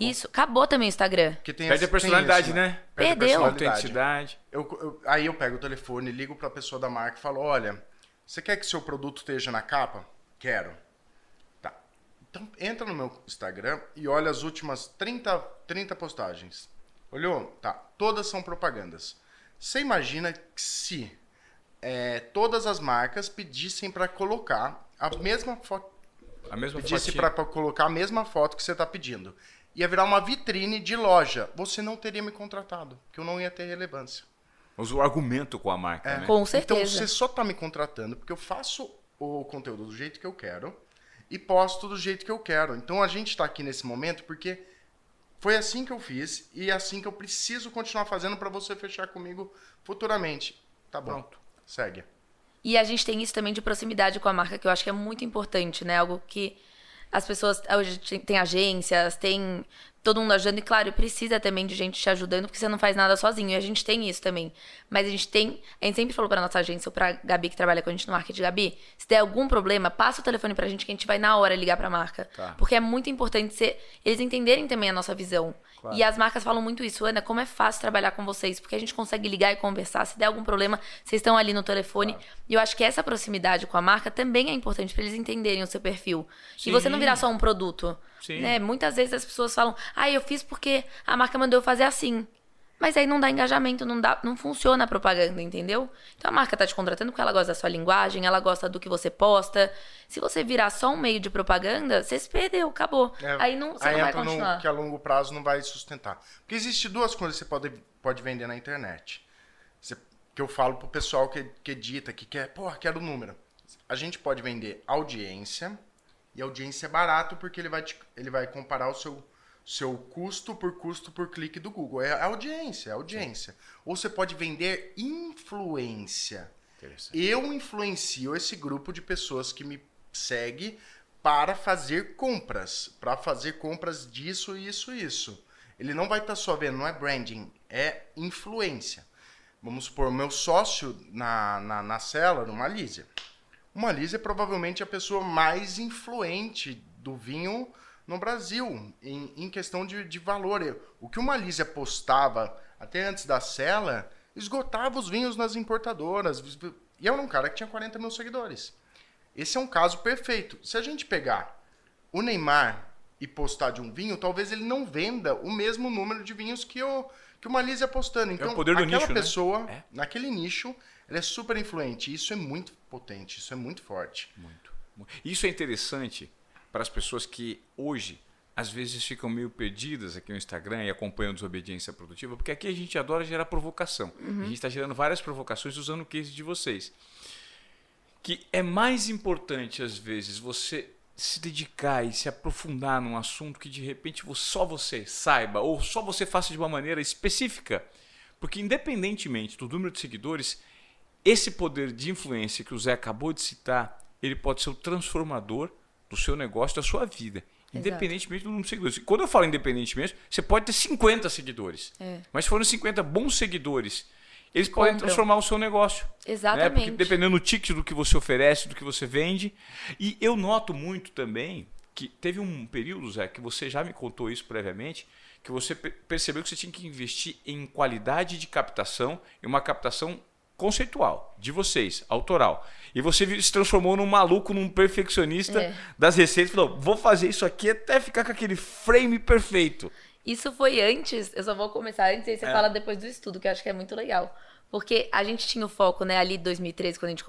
isso, acabou também o Instagram. Porque tem Perde a personalidade, tem isso, né? Perde a Perdeu. A personalidade. Eu, eu- aí eu pego o telefone, ligo pra pessoa da marca e falo: Olha, você quer que seu produto esteja na capa? Quero. Tá. Então entra no meu Instagram e olha as últimas 30, 30 postagens. Olhou? Tá. Todas são propagandas. Você imagina que se é, todas as marcas pedissem pra colocar a mesma foto A mesma pedisse para colocar a mesma foto que você está pedindo. Ia virar uma vitrine de loja. Você não teria me contratado, porque eu não ia ter relevância. Usa o argumento com a marca, né? Com Então certeza. você só está me contratando porque eu faço o conteúdo do jeito que eu quero e posto do jeito que eu quero. Então a gente está aqui nesse momento porque foi assim que eu fiz e é assim que eu preciso continuar fazendo para você fechar comigo futuramente. Tá bom. Pronto. Segue. E a gente tem isso também de proximidade com a marca, que eu acho que é muito importante, né? Algo que as pessoas. Hoje tem- agências, tem todo mundo ajudando, e claro, precisa também de gente te ajudando, porque você não faz nada sozinho. E a gente tem isso também. Mas a gente tem. A gente sempre falou pra nossa agência, ou pra Gabi, que trabalha com a gente no marketing, Gabi, se der algum problema, passa o telefone pra gente que a gente vai na hora ligar pra marca. Tá. Porque é muito importante ser, eles entenderem também a nossa visão. Claro. E as marcas falam muito isso, Ana, como é fácil trabalhar com vocês, porque a gente consegue ligar e conversar. Se der algum problema, vocês estão ali no telefone. E eu acho que essa proximidade com a marca também é importante para eles entenderem o seu perfil. Sim. E você não virar só um produto. Sim. Né? Muitas vezes as pessoas falam, ah, eu fiz porque a marca mandou eu fazer assim. Mas aí não dá engajamento, não, dá, não funciona a propaganda, entendeu? Então a marca tá te contratando porque ela gosta da sua linguagem, ela gosta do que você posta. Se você virar só um meio de propaganda, você se perdeu, acabou. É, aí não, você aí não vai entra no continuar. que a longo prazo não vai sustentar. Porque existe duas coisas que você pode, pode vender na internet. Você- que eu falo pro pessoal que, que edita, que quer, porra, quero o número. A gente pode vender audiência, e audiência é barato porque ele vai, te- ele vai comparar o seu, seu custo por custo por clique do Google. É audiência, é audiência. Ou você pode vender influência. Eu influencio esse grupo de pessoas que me segue para fazer compras, para fazer compras disso, isso, isso. Ele não vai estar tá só vendo, não é branding, é influência. Vamos supor, meu sócio na, na, na cela, no Malísia. O Malísia é provavelmente a pessoa mais influente do vinho no Brasil, em, em questão de, de valor. O que o Malísia postava até antes da cela, esgotava os vinhos nas importadoras. E eu era um cara que tinha 40 mil seguidores. Esse é um caso perfeito. Se a gente pegar o Neymar e postar de um vinho, talvez ele não venda o mesmo número de vinhos que o, que o Malise apostando. Então, é o poder do aquela nicho, né? pessoa, né? naquele nicho, ela é super influente. Isso é muito potente, isso é muito forte. Muito. Isso é interessante para as pessoas que hoje às vezes ficam meio perdidas aqui no Instagram e acompanham desobediência produtiva, porque aqui a gente adora gerar provocação. Uhum. A gente está gerando várias provocações usando o case de vocês que é mais importante às vezes você se dedicar e se aprofundar num assunto que de repente só você saiba ou só você faça de uma maneira específica, porque independentemente do número de seguidores, esse poder de influência que o Zé acabou de citar, ele pode ser o transformador do seu negócio, da sua vida. Independentemente do número de seguidores. Quando eu falo independentemente, você pode ter 50 seguidores. É. Mas se forem 50 bons seguidores eles podem transformar o seu negócio. Exatamente. Né? Porque dependendo do ticket do que você oferece, do que você vende. E eu noto muito também que teve um período, Zé, que você já me contou isso previamente, que você percebeu que você tinha que investir em qualidade de captação e uma captação conceitual de vocês, autoral. E você se transformou num maluco, num perfeccionista é. das receitas, falou: "Vou fazer isso aqui até ficar com aquele frame perfeito". Isso foi antes, eu só vou começar antes, e você é. fala depois do estudo, que eu acho que é muito legal. Porque a gente tinha o foco, né, ali 2013, quando a gente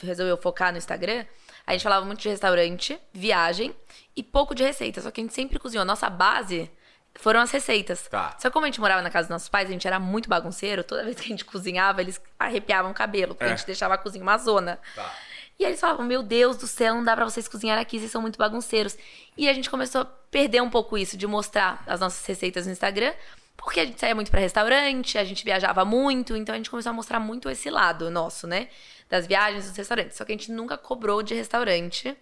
resolveu focar no Instagram, a gente falava muito de restaurante, viagem e pouco de receita. Só que a gente sempre cozinhou. Nossa base foram as receitas. Tá. Só que como a gente morava na casa dos nossos pais, a gente era muito bagunceiro, toda vez que a gente cozinhava, eles arrepiavam o cabelo, porque é. a gente deixava a cozinha uma zona. Tá. E aí eles falavam: Meu Deus do céu, não dá para vocês cozinhar aqui, vocês são muito bagunceiros. E a gente começou a perder um pouco isso, de mostrar as nossas receitas no Instagram, porque a gente saía muito para restaurante, a gente viajava muito, então a gente começou a mostrar muito esse lado nosso, né? Das viagens, dos restaurantes. Só que a gente nunca cobrou de restaurante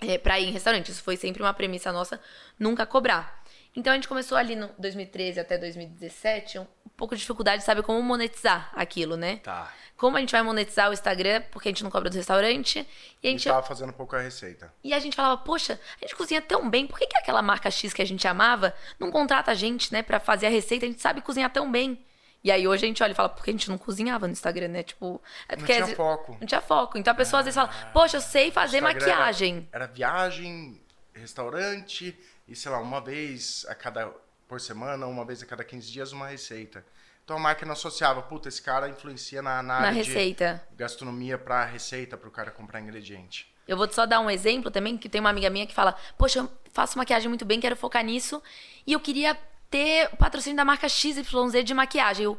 é, pra ir em restaurante. Isso foi sempre uma premissa nossa, nunca cobrar. Então a gente começou ali no 2013 até 2017, um pouco de dificuldade de saber como monetizar aquilo, né? Tá. Como a gente vai monetizar o Instagram, porque a gente não cobra do restaurante. E a gente. E tava fazendo pouca receita. E a gente falava, poxa, a gente cozinha tão bem, por que, que aquela marca X que a gente amava não contrata a gente, né, pra fazer a receita? A gente sabe cozinhar tão bem. E aí hoje a gente olha e fala, porque a gente não cozinhava no Instagram, né? Tipo. É porque não tinha foco. Não tinha foco. Então a pessoa ah, às vezes fala, poxa, eu sei fazer maquiagem. Era, era viagem, restaurante e, sei lá, uma vez a cada por semana, uma vez a cada 15 dias, uma receita. Então a máquina associava, puta, esse cara influencia na, na, na receita. gastronomia para receita, para o cara comprar ingrediente. Eu vou só dar um exemplo também, que tem uma amiga minha que fala, poxa, eu faço maquiagem muito bem, quero focar nisso, e eu queria ter o patrocínio da marca XYZ de maquiagem. Eu,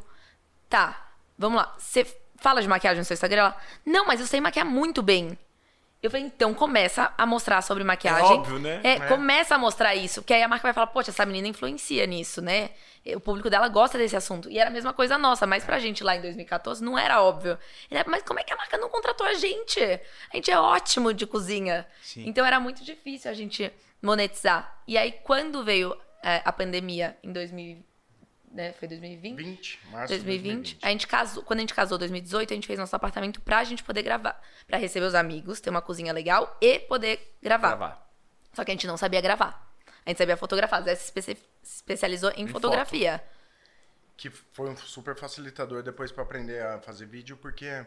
tá, vamos lá, você fala de maquiagem no seu Instagram? Ela, não, mas eu sei maquiar muito bem. Eu falei, então começa a mostrar sobre maquiagem. É óbvio, né? É, é, começa a mostrar isso. Que aí a marca vai falar, poxa, essa menina influencia nisso, né? O público dela gosta desse assunto. E era a mesma coisa nossa, mas pra gente lá em 2014 não era óbvio. Mas como é que a marca não contratou a gente? A gente é ótimo de cozinha. Sim. Então era muito difícil a gente monetizar. E aí, quando veio é, a pandemia em 2020, né? Foi 2020? 20, março 2020. 2020. A gente casou, quando a gente casou em 2018, a gente fez nosso apartamento pra gente poder gravar. Pra receber os amigos, ter uma cozinha legal e poder gravar. gravar. Só que a gente não sabia gravar. A gente sabia fotografar. Zé se especializou em, em fotografia. Foto. Que foi um super facilitador depois para aprender a fazer vídeo, porque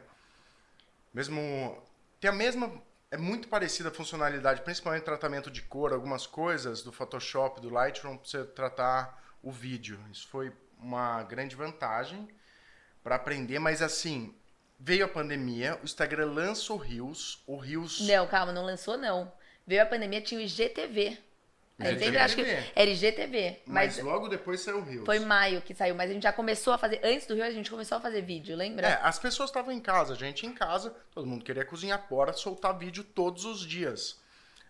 mesmo. Tem a mesma. É muito parecida a funcionalidade, principalmente tratamento de cor, algumas coisas do Photoshop, do Lightroom, pra você tratar o vídeo. Isso foi uma grande vantagem para aprender, mas assim, veio a pandemia, o Instagram lançou o Reels, o Reels... Não, calma, não lançou não. Veio a pandemia, tinha o IGTV. Aí sempre acho que era IGTV. Mas, mas, logo depois saiu o Reels. Foi maio que saiu, mas a gente já começou a fazer. Antes do Rio, a gente começou a fazer vídeo, lembra? É, as pessoas estavam em casa, a gente em casa, todo mundo queria cozinhar fora, soltar vídeo todos os dias.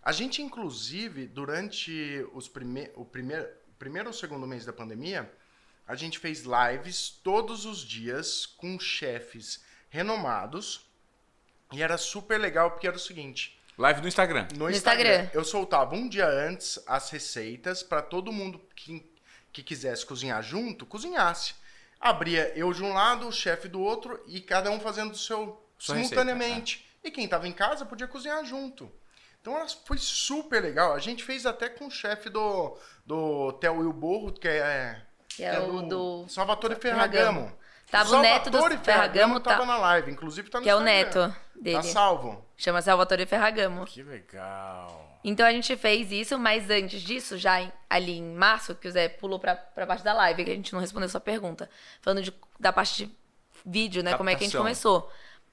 A gente, inclusive, durante os prime o primeiro primeiro ou segundo mês da pandemia, a gente fez lives todos os dias com chefes renomados. E era super legal porque era o seguinte: Live no Instagram. no, No Instagram, Instagram. eu soltava um dia antes as receitas para todo mundo que, que quisesse cozinhar junto, cozinhasse. Abria eu de um lado, o chefe do outro e cada um fazendo o seu Sua simultaneamente. E quem tava em casa podia cozinhar junto. Então ela foi super legal. A gente fez até com o chefe do, do Hotel Will Borro, que é, Que é o do- Salvatore Ferragamo. Ferragamo. Tava o neto do Salvatore Ferragamo, tá- tava na live, inclusive tá no Que é o neto dele. Tá salvo. Chama Salvatore Ferragamo. Que legal. Então a gente fez isso, mas antes disso, já em- ali em março, que o Zé pulou pra, pra parte da live, que a gente não respondeu sua pergunta. Falando de- da parte de vídeo, né? Como é que a gente começou.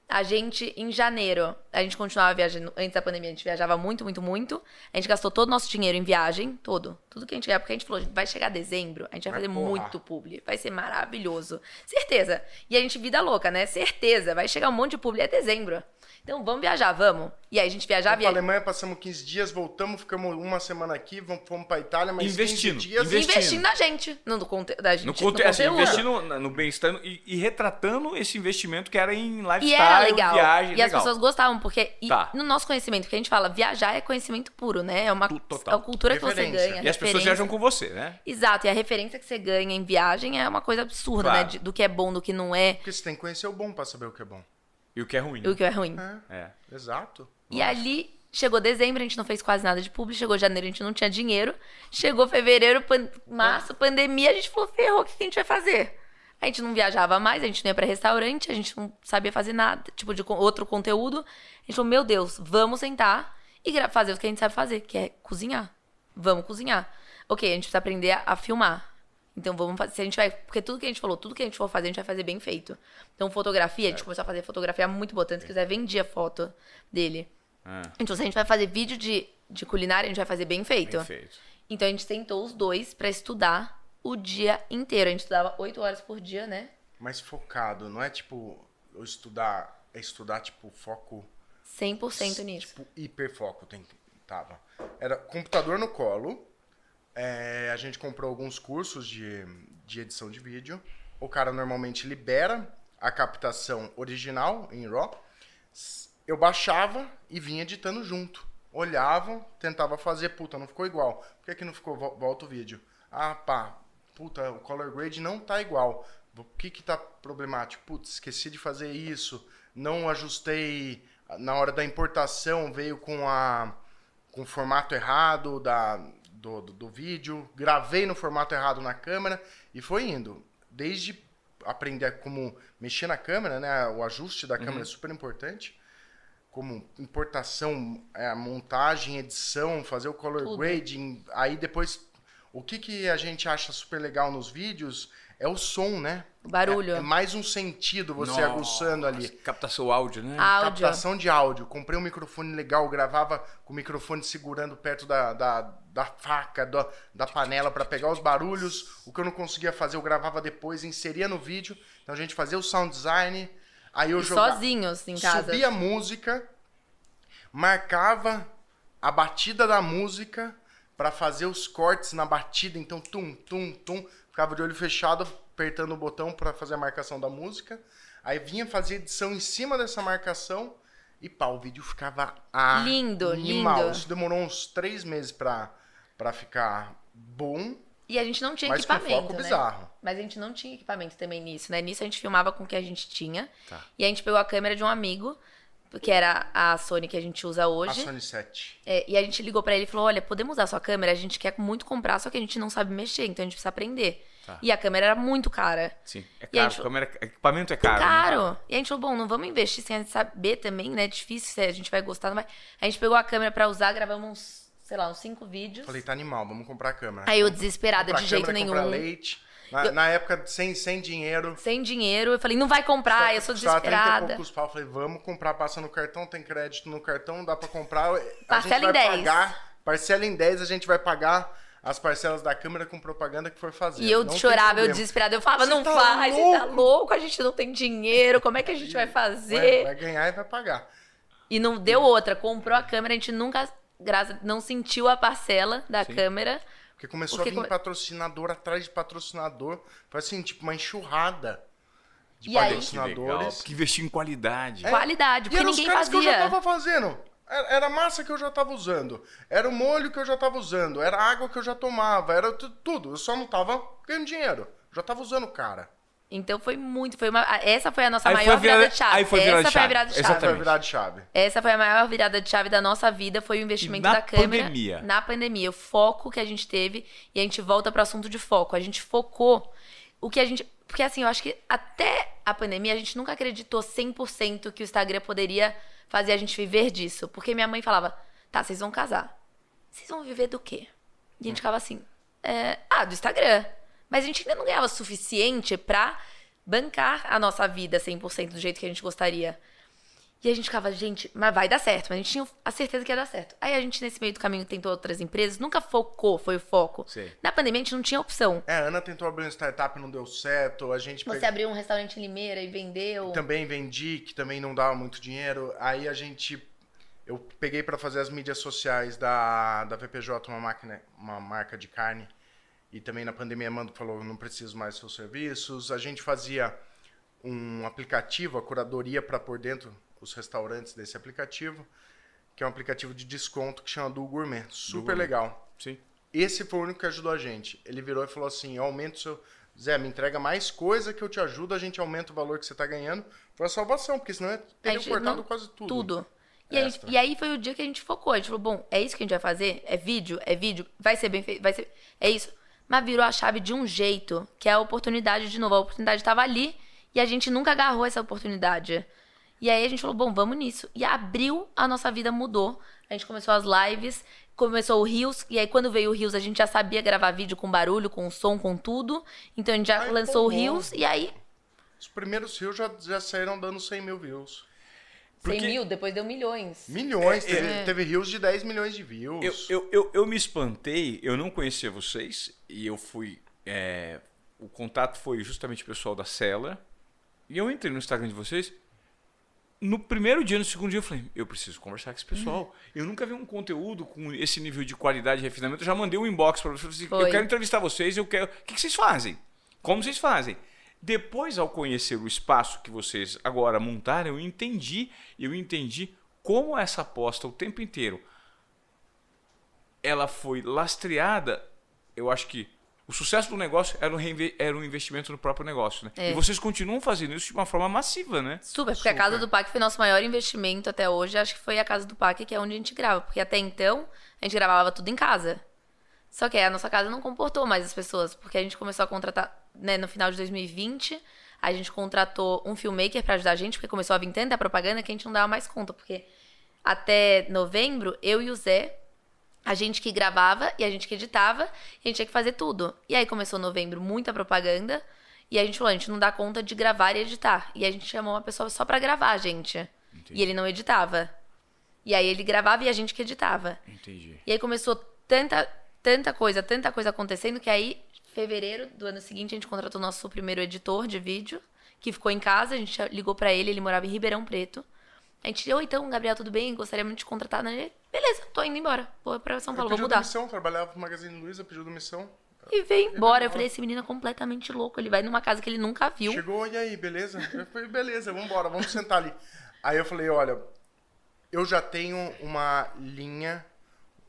A gente, em janeiro, a gente continuava viajando. Antes da pandemia, a gente viajava muito, muito, muito. A gente gastou todo o nosso dinheiro em viagem, todo. Tudo que a gente ganhava, porque a gente falou, vai chegar dezembro, a gente vai Vai fazer porra. muito publi. Vai ser maravilhoso. Certeza. E a gente, vida louca, né? Certeza. Vai chegar um monte de publi, é dezembro. Então vamos viajar, vamos. E aí a gente viajava Fomos pra e Alemanha, passamos 15 dias, voltamos, ficamos uma semana aqui, vamos, fomos pra Itália, mas Investindo, 15 dias. investindo. investindo na gente. No, conte da gente, No conte... no assim, conteúdo. investindo no, bem-estar e, e retratando esse investimento que era em lifestyle, E era legal. viagem, e as legal. pessoas gostavam, porque e Tá. no nosso conhecimento, porque a gente fala, viajar é conhecimento puro, né? É uma, total. é uma cultura que você Referência. ganha. E as pessoas referência. viajam com você, né? Exato, e a referência que você ganha em viagem é uma coisa absurda, Claro. né? De- do que é bom, do que não é, Porque você tem que conhecer o bom pra saber o que é bom. E o que é ruim. e o que é ruim. É, É. exato. E ali chegou dezembro, a gente não fez quase nada de publi. Chegou janeiro, a gente não tinha dinheiro. Chegou fevereiro, pan- março, pandemia, a gente falou: ferrou, o que a gente vai fazer? A gente não viajava mais, a gente não ia pra restaurante, a gente não sabia fazer nada, tipo de co- outro conteúdo. A gente falou: meu Deus, vamos sentar e fazer o que a gente sabe fazer, que é cozinhar. Vamos cozinhar. Ok, a gente precisa aprender a, a filmar. Então vamos fazer. Se a gente vai. Porque tudo que a gente falou, tudo que a gente for fazer, a gente vai fazer bem feito. Então, fotografia, a gente começou a fazer fotografia muito boa. Tanto que quiser vendia foto dele. É, Então, se a gente vai fazer vídeo de, de culinária, a gente vai fazer bem feito. bem feito. Então, a gente sentou os dois pra estudar o dia inteiro. A gente estudava oito horas por dia, né? Mas focado, não é tipo eu estudar, é estudar tipo foco, 100% nisso. tipo hiperfoco tem tava. Era computador no colo. É, a gente comprou alguns cursos de, de edição de vídeo. O cara normalmente libera a captação original em RAW. Eu baixava e vinha editando junto. Olhava, tentava fazer, puta, não ficou igual. Por que, que não ficou? Vol- Volta o vídeo. Ah, pá, puta, o color grade não tá igual. O que que tá problemático? Putz, esqueci de fazer isso. Não ajustei na hora da importação, veio com a com o formato errado da, do, do, do vídeo, gravei no formato errado na câmera e foi indo. Desde aprender como mexer na câmera, né? O ajuste da câmera é super importante. Como importação, é, montagem, edição, fazer o color Tudo. grading. Aí depois, o que, que a gente acha super legal nos vídeos é o som, né? O barulho. É, é mais um sentido você aguçando ali. Captação áudio, né? Áudio. Captação de áudio. Comprei um microfone legal, gravava com o microfone segurando perto da, da, da faca, da, da panela para pegar os barulhos. O que eu não conseguia fazer, eu gravava depois, inseria no vídeo. Então a gente fazia o sound design. Aí eu E jogava, sozinhos em casa. subia a música, marcava a batida da música para fazer os cortes na batida. Então, tum, tum, tum. Ficava de olho fechado, apertando o botão para fazer a marcação da música. Aí vinha fazer edição em cima dessa marcação e pá, o vídeo ficava Lindo, animal. lindo. Isso demorou uns três meses pra, pra ficar bom, E a gente não tinha mas com equipamento, foco né? bizarro. Mas a gente não tinha equipamento também nisso, né? Nisso a gente filmava com o que a gente tinha. Tá. E a gente pegou a câmera de um amigo, que era a Sony que a gente usa A hoje. Sony 7. É, e a gente ligou pra ele e falou: Olha, podemos usar a sua câmera? A gente quer muito comprar, só que a gente não sabe mexer, então a gente precisa aprender. Tá. E a câmera era muito cara. Sim. É a caro. gente- câmera- equipamento é caro. né? Caro. E a gente falou: Bom, não vamos investir sem a gente saber também, né? É difícil, se a gente vai gostar. Vai. A gente pegou a câmera pra usar, gravamos uns, sei lá, uns cinco vídeos. Falei, tá animal, vamos comprar a câmera. Aí eu desesperada, de jeito nenhum. comprar leite. Na, Eu- na época, sem, sem dinheiro. Sem dinheiro. Eu falei: Não vai comprar, eu sou Custava 30 e desesperada. poucos pau. Falei, vamos comprar, passa no cartão, tem crédito no cartão, dá pra comprar. Parcela vai em 10. pagar, parcela em 10, a gente vai pagar as parcelas da câmera com propaganda que for fazer. E eu Não chorava, eu desesperada. Eu falava, Você não tá faz, você tá louco? louco, a gente não tem dinheiro, como é que a gente vai Vai, fazer? vai ganhar e vai pagar. E não deu outra. Comprou a câmera, a gente nunca, graças, não sentiu a parcela da Sim. câmera. Porque começou Porque a vir come- patrocinador atrás de patrocinador. Foi assim, tipo, uma enxurrada de E aí- Que patrocinadores. legal. Que investir em qualidade. Qualidade, E porque os ninguém caras que eu já fazia. tava fazendo. Era a massa que eu já tava usando. Era o molho que eu já tava usando. Era a água que eu já tomava. Era tu- tudo. Eu só não tava ganhando dinheiro. Já tava usando o cara. Então foi muito, foi uma, essa foi a nossa Aí maior virada- virada de chave. aí foi a virada essa de foi a chave. virada de chave. Essa foi a virada de chave. Essa foi a maior virada de chave da nossa vida, foi o investimento na da câmera. pandemia. Na pandemia. O foco que a gente teve. E a gente volta pro assunto de foco. A gente focou o que a gente. Porque assim, eu acho que até a pandemia a gente nunca acreditou 100% que o Instagram poderia fazer a gente viver disso. Porque minha mãe falava: tá, vocês vão casar. Vocês vão viver do quê? E a gente ficava assim: é, ah, do Instagram. Mas a gente ainda não ganhava o suficiente pra bancar a nossa vida 100% do jeito que a gente gostaria. E a gente ficava, gente, mas vai dar certo. Mas a gente tinha a certeza que ia dar certo. Aí a gente, nesse meio do caminho, tentou outras empresas, nunca focou, foi o foco. Sei. Na pandemia, a gente não tinha opção. É, a Ana tentou abrir uma startup, não deu certo. A gente Você pe- abriu um restaurante em Limeira e vendeu. também vendi, que também não dava muito dinheiro. Aí a gente. Eu peguei pra fazer as mídias sociais da, da VPJ, uma, máquina, uma marca de carne. E também na pandemia, Mando falou: não preciso mais dos seus serviços. A gente fazia um aplicativo, a curadoria para por dentro os restaurantes desse aplicativo, que é um aplicativo de desconto que chama Do Gourmet. Super Gourmet. legal. Sim. Esse foi o único que ajudou a gente. Ele virou e falou assim: eu aumento o seu. Zé, me entrega mais coisa que eu te ajudo, a gente aumenta o valor que você tá ganhando. Foi a salvação, porque senão teria gente cortado não- quase tudo. Tudo. E, a gente- e aí foi o dia que a gente focou. A gente falou, bom, é isso que a gente vai fazer? É vídeo? É vídeo? Vai ser bem feito? Vai ser... É isso. Mas virou a chave de um jeito, que é a oportunidade de novo. A oportunidade estava ali e a gente nunca agarrou essa oportunidade. E aí a gente falou, bom, vamos nisso. E abriu, a nossa vida mudou. A gente começou as lives, começou o Rios, e aí quando veio o Rios a gente já sabia gravar vídeo com barulho, com som, com tudo. Então a gente já Ai, lançou o. Rios, e aí... Os primeiros rios já, já saíram dando 100 mil views. 100 Porque- mil, depois deu milhões. Milhões, É, teve, é. teve rios de 10 milhões de Eu, views. eu, eu, eu me espantei, eu não conhecia vocês e eu fui. é, o contato foi justamente o pessoal da Cela. E eu entrei no Instagram de vocês. No primeiro dia, no segundo dia, eu falei: eu preciso conversar com esse pessoal. Eu nunca vi um conteúdo com esse nível de qualidade e refinamento. Eu já mandei um inbox para vocês. Eu, Foi. eu quero entrevistar vocês. Eu quero. O que, que vocês fazem? Como vocês fazem? Depois, ao conhecer o espaço que vocês agora montaram, eu entendi. Eu entendi como essa aposta o tempo inteiro ela foi lastreada, eu acho que o sucesso do negócio era um, era um investimento no próprio negócio, né? É. E vocês continuam fazendo isso de uma forma massiva, né? Super, porque a Super. Casa do PAC foi nosso maior investimento até hoje. Acho que foi a Casa do PAC, que é onde a gente grava. Porque até então, a gente gravava tudo em casa. Só que a nossa casa não comportou mais as pessoas. Porque a gente começou a contratar, né, no final de 2020, a gente contratou um filmmaker pra ajudar a gente, porque começou a vir tanta propaganda que a gente não dava mais conta. Porque até novembro, eu e o Zé, a gente que gravava e a gente que editava, a gente tinha que fazer tudo. E aí começou novembro, muita propaganda, e a gente falou, a gente não dá conta de gravar e editar. E a gente chamou uma pessoa só pra gravar, gente. Entendi. E ele não editava. E aí ele gravava e a gente que editava. Entendi. E aí começou tanta, tanta coisa, tanta coisa acontecendo, que aí, fevereiro do ano seguinte, a gente contratou nosso primeiro editor de vídeo, que ficou em casa, a gente ligou pra ele, ele morava em Ribeirão Preto. A gente, oi, então, Gabriel, tudo bem? Gostaria muito de te contratar. Ele, Beleza, tô indo embora. Vou pra São Paulo, vou pediu mudar. demissão, trabalhava no Magazine Luiza, pediu demissão. E veio embora. Eu falei, esse menino é completamente louco. Ele vai numa casa que ele nunca viu. Chegou, e aí, beleza? Eu falei, beleza, vamos embora, vamos sentar ali. Aí eu falei, olha, eu já tenho uma linha,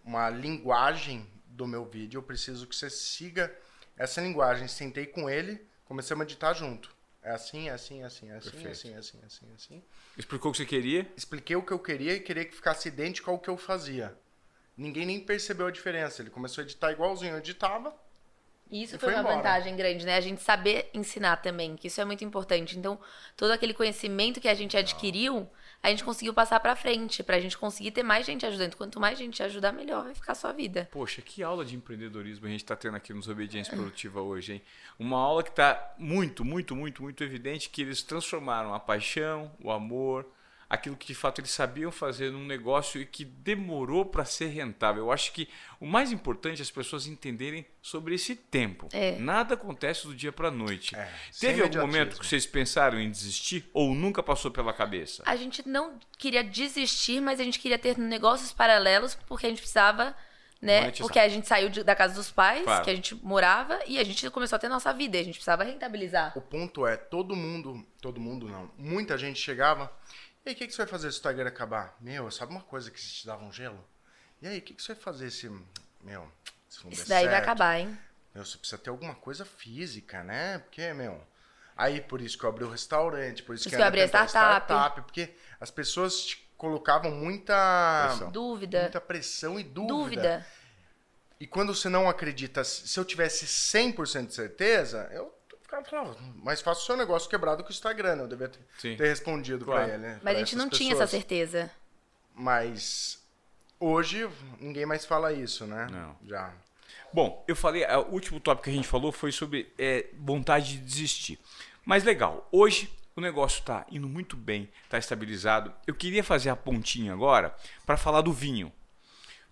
uma linguagem do meu vídeo, eu preciso que você siga essa linguagem. Sentei com ele, comecei a editar junto. É assim, é assim, é assim, é assim, é Perfeito. assim, é assim, é assim, é assim. Explicou o que você queria? Expliquei o que eu queria e queria que ficasse idêntico ao que eu fazia. Ninguém nem percebeu a diferença. Ele começou a editar igualzinho eu editava. E isso E foi, foi uma embora. vantagem grande, né? A gente saber ensinar também, que isso é muito importante. Então, todo aquele conhecimento que a gente adquiriu, a gente conseguiu passar pra frente, pra gente conseguir ter mais gente ajudando. Quanto mais gente ajudar, melhor vai ficar a sua vida. Poxa, que aula de empreendedorismo a gente está tendo aqui nos Obediência Produtiva hoje, hein? Uma aula que está muito, muito, muito, muito evidente que eles transformaram a paixão, o amor, aquilo que de fato eles sabiam fazer num negócio e que demorou para ser rentável. Eu acho que o mais importante é as pessoas entenderem sobre esse tempo. É. Nada acontece do dia para a noite. É, Teve algum momento que vocês pensaram em desistir ou nunca passou pela cabeça? A gente não queria desistir, mas a gente queria ter negócios paralelos, porque a gente precisava né? Monetizar. Porque a gente saiu de- da casa dos pais, Claro. que a gente morava, e a gente começou a ter nossa vida. E a gente precisava rentabilizar. O ponto é, todo mundo, todo mundo não, muita gente chegava, e aí, o que, que você vai fazer se o Instagram acabar? Meu, sabe uma coisa que te dava um gelo? E aí, o que, que você vai fazer se, meu, se não Isso daí vai certo? acabar, hein? Meu, você precisa ter alguma coisa física, né? Porque, meu. Aí por isso que eu abri o restaurante, por isso isso que eu abri a tentei startup. porque as pessoas te colocavam muita Pressão. Dúvida. muita pressão e dúvida. Dúvida. E quando você não acredita, se eu tivesse 100% de certeza, eu ficava falando, mais fácil o seu negócio quebrado que o Instagram, né? eu devia ter, Sim. ter respondido Claro. pra ele. né? Mas Pra a gente não tinha essa pessoas. certeza. Mas hoje ninguém mais fala isso, né? Não. Já. Bom, eu falei, é, o último tópico que a gente falou foi sobre é, vontade de desistir. Mas legal, hoje o negócio está indo muito bem, está estabilizado. Eu queria fazer a pontinha agora para falar do vinho.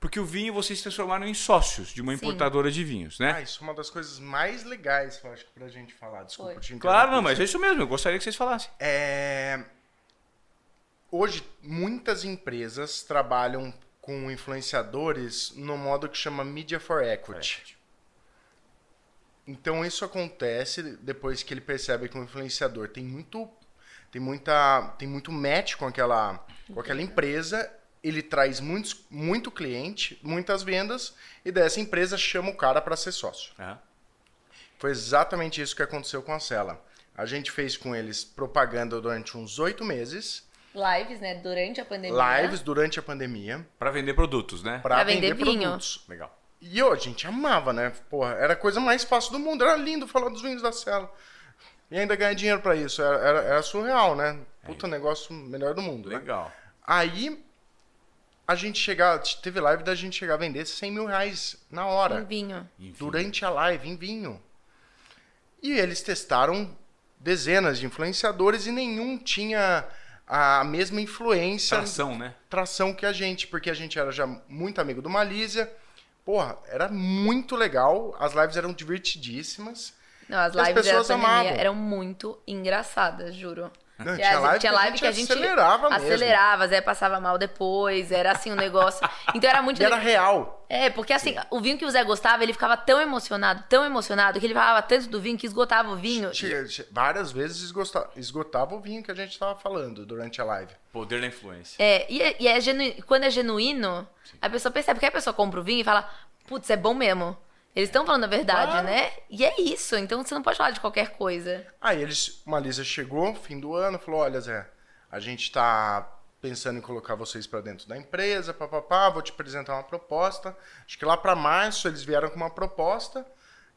Porque o vinho vocês se transformaram em sócios de uma Sim. importadora de vinhos, né? Ah, isso é uma das coisas mais legais, eu acho, pra gente falar. Desculpa, Foi. te interromper. claro, não, mas é isso mesmo, eu gostaria que vocês falassem. É, Hoje, muitas empresas trabalham com influenciadores no modo que chama Media for Equity. Então, isso acontece depois que ele percebe que o influenciador tem muito, tem muita, tem muito match com aquela, com aquela empresa, ele traz muitos, muito cliente, muitas vendas, e dessa empresa chama o cara para ser sócio. Aham. Foi exatamente isso que aconteceu com a Cela. A gente fez com eles propaganda durante uns oito meses, Lives, né? Durante a pandemia. lives durante a pandemia, Para vender produtos, né? para Pra vender, vender vinho. produtos. Legal. E eu, a gente amava, né? Porra, era a coisa mais fácil do mundo. Era lindo falar dos vinhos da Cela. E ainda ganhar dinheiro para isso. Era, era- era surreal, né? Puta negócio melhor do mundo, né? Legal. Aí, a gente chegava... Teve live da gente chegar a vender 100 mil reais na hora. Um vinho. Durante a live em vinho. E eles testaram dezenas de influenciadores e nenhum tinha a mesma influência, Tração, né? tração que a gente, porque a gente era já muito amigo do Malísia. Porra, era muito legal, as lives eram divertidíssimas. Não, as as lives da pessoas amavam. eram muito engraçadas, juro. Não, E tinha as- live tinha que a live gente que a gente acelerava mesmo. acelerava, Zé passava mal depois, era assim um negócio. Então era muito E era real. É, porque assim, o vinho que o Zé gostava, ele ficava tão emocionado, tão emocionado, que ele falava tanto do vinho que esgotava o vinho. Tinha- tinha- Várias vezes esgota- esgotava o vinho que a gente estava falando durante a live. Poder da influência. É, e, é, e é genu- quando é genuíno, a pessoa percebe que a pessoa compra o vinho e fala, putz, é bom mesmo. Eles estão falando a verdade, Claro. né? E é isso, então você não pode falar de qualquer coisa. Aí eles, uma Lisa chegou, fim do ano, falou: Olha, Zé, a gente tá pensando em colocar vocês para dentro da empresa, papapá, vou te apresentar uma proposta. Acho que lá para março eles vieram com uma proposta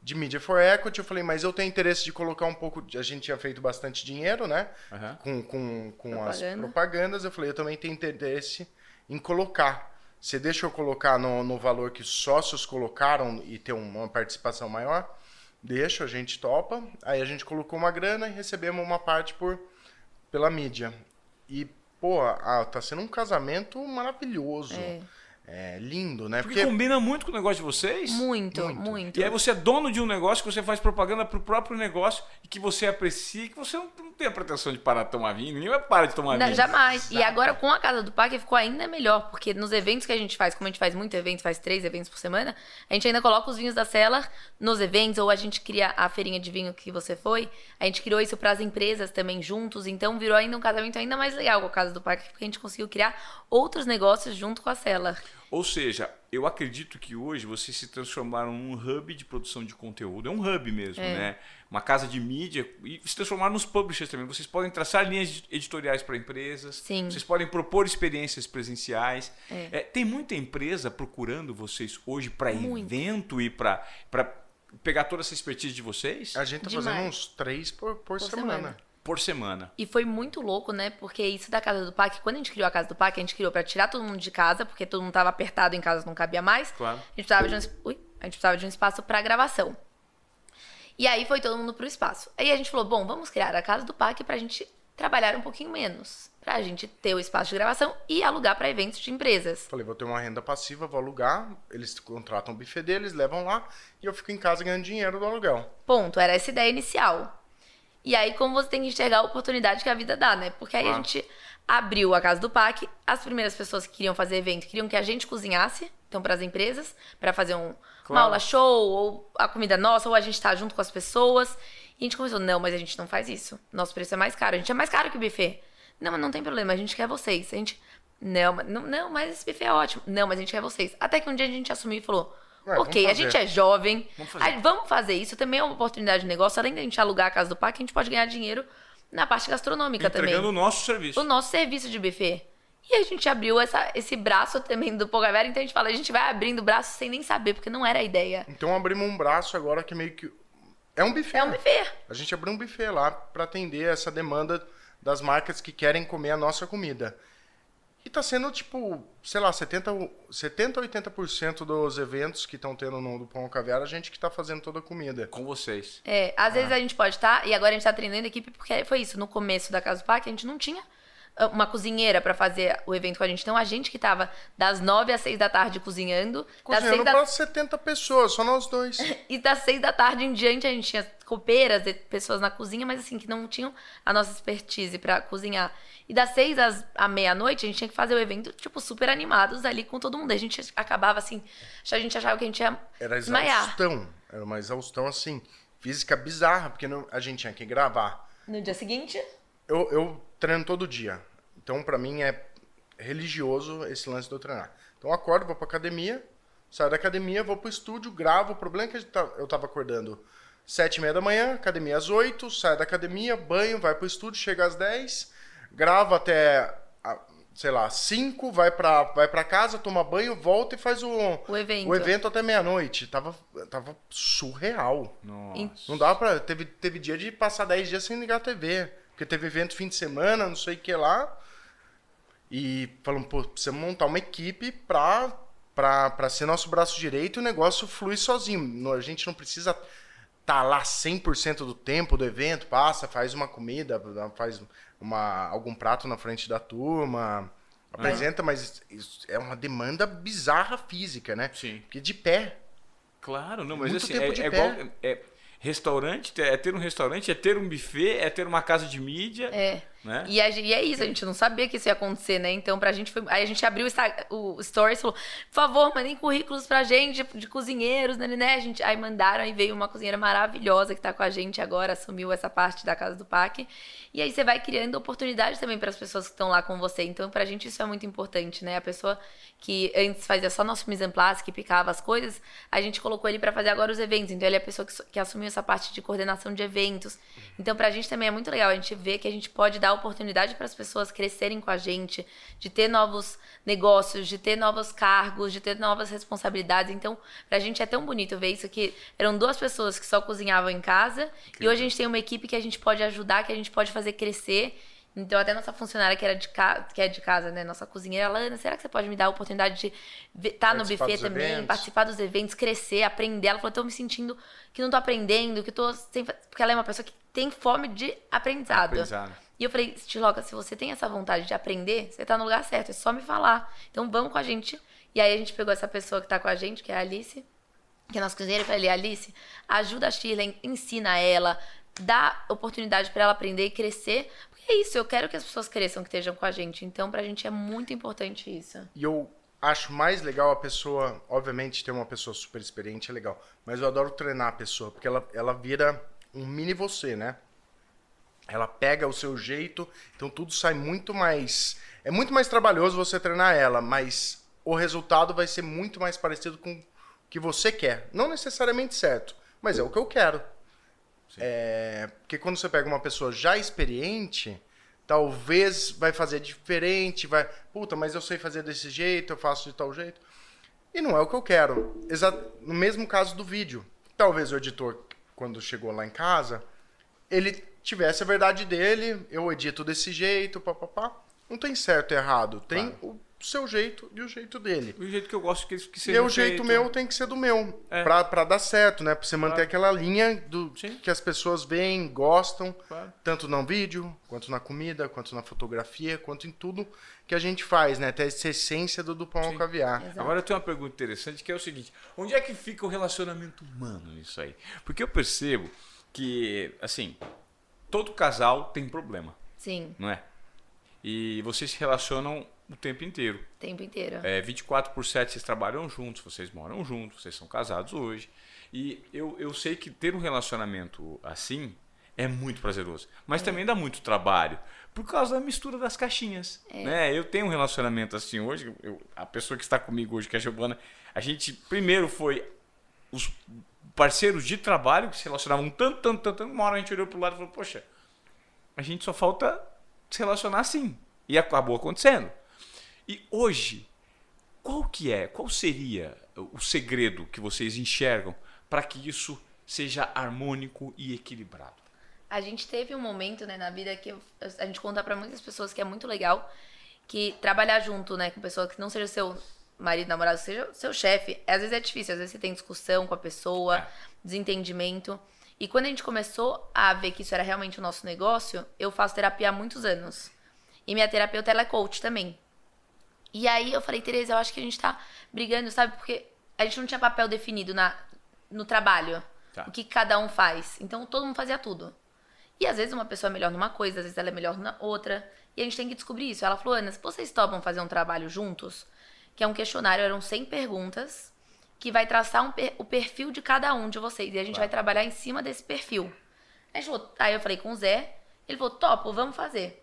de Media for Equity. Eu falei, mas eu tenho interesse de colocar um pouco. de- A gente tinha feito bastante dinheiro, né? Aham. Com, com, com as Propaganda. propagandas. Eu falei, eu também tenho interesse em colocar. Você deixa eu colocar no, no valor que os sócios colocaram e ter uma participação maior? Deixa, a gente topa. Aí a gente colocou uma grana e recebemos uma parte por pela mídia. E, pô, ah, tá sendo um casamento maravilhoso. É. É, lindo, né? Porque combina muito com o negócio de vocês. Muito, Muito. muito. E aí você é dono de um negócio que você faz propaganda pro próprio negócio e que você aprecia, que você não, não tem a pretensão de parar de tomar vinho, ninguém vai parar de tomar Não, vinho. jamais. E agora com a Casa do Parque ficou ainda melhor, porque nos eventos que a gente faz, como a gente faz muito evento, faz três eventos por semana, a gente ainda coloca os vinhos da Cellar nos eventos, ou a gente cria a feirinha de vinho que você foi, a gente criou isso para as empresas também juntos, então virou ainda um casamento ainda mais legal com a Casa do Parque, porque a gente conseguiu criar outros negócios junto com a Cellar. Ou seja, eu acredito que hoje vocês se transformaram num hub de produção de conteúdo. É um hub mesmo, É. né? Uma casa de mídia e se transformaram nos publishers também. Vocês podem traçar linhas editoriais para empresas. Sim. Vocês podem propor experiências presenciais. É. É, tem muita empresa procurando vocês hoje para evento e para pegar toda essa expertise de vocês A gente tá Demais. fazendo uns três por, por, semana. semana. Por semana. E foi muito louco, né? Porque isso da Casa do Parque, quando a gente criou a Casa do Parque, a gente criou pra tirar todo mundo de casa, porque todo mundo tava apertado em casa, não cabia mais. Claro. A gente precisava de um, ui, a gente precisava de um espaço pra gravação. E aí foi todo mundo pro espaço. Aí a gente falou, bom, vamos criar a Casa do Parque pra gente trabalhar um pouquinho menos. Pra gente ter o espaço de gravação e alugar pra eventos de empresas. Falei, vou ter uma renda passiva, vou alugar. Eles contratam o buffet deles, levam lá e eu fico em casa ganhando dinheiro do aluguel. Ponto, era essa ideia inicial. E aí, como você tem que enxergar a oportunidade que a vida dá, né? Porque aí Claro. a gente abriu a Casa do Pac. As primeiras pessoas que queriam fazer evento queriam que a gente cozinhasse, então, para as empresas, para fazer um, uma Claro. aula show, ou a comida nossa, ou a gente tá junto com as pessoas. E a gente começou, não, mas a gente não faz isso. Nosso preço é mais caro. A gente é mais caro que o buffet. Não, mas não tem problema, a gente quer vocês. A gente. Não, não, não, mas esse buffet é ótimo. Não, mas a gente quer vocês. Até que um dia a gente assumiu e falou: Ok, a fazer." gente é jovem, Vamos fazer. aí vamos fazer isso. Também é uma oportunidade de negócio. Além da gente alugar a casa do parque, a gente pode ganhar dinheiro na parte gastronômica Entregando o também. nosso serviço. O nosso serviço de buffet. E a gente abriu essa, esse braço também do Pogavera, então a gente fala, a gente vai abrindo o braço sem nem saber, porque não era a ideia. Então abrimos um braço agora que meio que. É um buffet. É um buffet. A gente abriu um buffet lá para atender essa demanda das marcas que querem comer a nossa comida. E tá sendo tipo, sei lá, 70, ou- 70 80% dos eventos que estão tendo no do Pão Caviar, a gente que tá fazendo toda a comida. Com vocês. É, às vezes a gente pode estar, e agora a gente tá treinando a equipe, porque foi isso, no começo da Casa do Parque a gente não tinha ah, uma cozinheira pra fazer o evento com a gente. Então a gente que tava das nove às seis da tarde cozinhando, das Cozinhando da para 70 pessoas, só nós dois. E das seis da tarde em diante a gente tinha copeiras e pessoas na cozinha, mas assim, que não tinham a nossa expertise pra cozinhar. E das seis às à meia-noite a gente tinha que fazer o evento, tipo, super animados ali com todo mundo. A gente acabava assim, a gente achava que a gente ia Era exaustão. Era uma exaustão assim, física bizarra, porque não- a gente tinha que gravar. No dia seguinte, Eu, eu treino todo dia. Então, pra mim, é religioso esse lance de eu treinar. Então, eu acordo, vou pra academia, saio da academia, vou pro estúdio, gravo. O problema é que tá- eu tava acordando sete e meia da manhã, academia às oito, saio da academia, banho, vai pro estúdio, chega às dez, gravo até, sei lá, cinco, vai pra, vai pra casa, toma banho, volta e faz o, O evento. o evento até meia-noite. Tava, tava surreal. Nossa. Não dá pra. Teve, teve dia de passar 10 dias sem ligar a TV. Porque teve evento fim de semana, não sei o que lá. E falamos, pô, precisamos montar uma equipe pra, pra, pra ser nosso braço direito e o negócio flui sozinho. A gente não precisa estar lá 100% do tempo do evento, passa, faz uma comida, faz uma, algum prato na frente da turma, apresenta, mas isso é uma demanda bizarra física, né? Sim. Porque de pé. Claro, não, mas Muito assim, é, é igual. É, restaurante, é ter um restaurante, é ter um buffet, é ter uma casa de mídia. é. Né? E, a e é isso, a gente não sabia que isso ia acontecer, né? Então, pra gente foi. Aí a gente abriu o, o Stories e falou: por favor, mandem currículos pra gente de cozinheiros, né, né, né? A gente, aí mandaram, aí veio uma cozinheira maravilhosa que tá com a gente agora, assumiu essa parte da Casa do Pac. E aí você vai criando oportunidades também para as pessoas que estão lá com você. Então, pra gente isso é muito importante, né? A pessoa que antes fazia só nosso mise en place, que picava as coisas, a gente colocou ele pra fazer agora os eventos. Então, ele é a pessoa que, que assumiu essa parte de coordenação de eventos. Então, pra gente também é muito legal a gente ver que a gente pode dar oportunidade para as pessoas crescerem com a gente, de ter novos negócios, de ter novos cargos, de ter novas responsabilidades. Então, pra gente é tão bonito ver isso que eram duas pessoas que só cozinhavam em casa e hoje a gente tem uma equipe que a gente pode ajudar, que a gente pode fazer crescer. Então, até nossa funcionária que, era de ca... que é de casa, né? Nossa cozinheira, ela, Ana, será que você pode me dar a oportunidade de estar no Participar buffet também, eventos. participar dos eventos, crescer, aprender? Ela falou, tô me sentindo que não tô aprendendo, que tô sem... fa-" Porque ela é uma pessoa que tem fome de aprendizado. Aprendizado. E eu falei, Stiloca, se você tem essa vontade de aprender, você tá no lugar certo, é só me falar. Então vamos com a gente. E aí a gente pegou essa pessoa que tá com a gente, que é a Alice, que é nossa cozinheira, e falei, Alice, ajuda a Shirley, ensina ela, dá oportunidade pra ela aprender e crescer. Porque é isso, eu quero que as pessoas cresçam, que estejam com a gente. Então, pra gente é muito importante isso. E eu acho mais legal a pessoa, obviamente, ter uma pessoa super experiente é legal, mas eu adoro treinar a pessoa, porque ela, ela vira um mini você, né? Ela pega o seu jeito, então tudo sai muito mais. É muito mais trabalhoso você treinar ela, mas o resultado vai ser muito mais parecido com o que você quer. Não necessariamente certo, mas é o que eu quero. É, porque quando você pega uma pessoa já experiente, talvez vai fazer diferente, vai, puta, mas eu sei fazer desse jeito, eu faço de tal jeito. E não é o que eu quero. Exa no mesmo caso do vídeo. Talvez o editor, quando chegou lá em casa, ele tivesse a verdade dele, eu edito desse jeito, papapá. Não tem certo e errado. Tem o seu jeito e o jeito dele. O jeito que eu gosto que, que E seja o jeito meu tem que ser do meu. É. Pra, pra dar certo, né? Pra você manter Claro. aquela linha do Sim. que as pessoas veem, gostam. Claro. Tanto no vídeo, quanto na comida, quanto na fotografia, quanto em tudo que a gente faz, né? Até essa essência do, do pão ao caviar. Exato. Agora eu tenho uma pergunta interessante que é o seguinte: onde é que fica o relacionamento humano nisso aí? Porque eu percebo que, assim, todo casal tem problema, Sim, não é? E vocês se relacionam o tempo inteiro. o tempo inteiro. É, 24 por 7 vocês trabalham juntos, vocês moram juntos, vocês são casados hoje. E eu, eu sei que ter um relacionamento assim é muito prazeroso. Mas também dá muito trabalho. Por causa da mistura das caixinhas. Né? Eu tenho um relacionamento assim hoje. eu- a pessoa que está comigo hoje, que é a Giovana, a gente primeiro foi os parceiros de trabalho que se relacionavam tanto, tanto, tanto, tanto. Uma hora a gente olhou pro lado e falou, poxa, a gente só falta se relacionar assim. E acabou acontecendo. E hoje, qual que é, qual seria o segredo que vocês enxergam para que isso seja harmônico e equilibrado? A gente teve um momento, né, na vida que a gente conta pra muitas pessoas que é muito legal que trabalhar junto, né, com pessoa que não seja seu marido, namorado, seja seu chefe, às vezes é difícil, às vezes você tem discussão com a pessoa, É. desentendimento. E quando a gente começou a ver que isso era realmente o nosso negócio, eu faço terapia há muitos anos. E minha terapeuta ela é coach também. E aí eu falei, Tereza, eu acho que a gente tá brigando, sabe? Porque a gente não tinha papel definido na, no trabalho. Tá. O que cada um faz. Então todo mundo fazia tudo. E às vezes uma pessoa é melhor numa coisa, às vezes ela é melhor na outra. E a gente tem que descobrir isso. Ela falou, Ana, se vocês topam fazer um trabalho juntos, que é um questionário, eram 100 perguntas, que vai traçar um per- o perfil de cada um de vocês. E a gente vai trabalhar em cima desse perfil. Aí, falou- aí eu falei com o Zé, ele falou, topo, vamos fazer.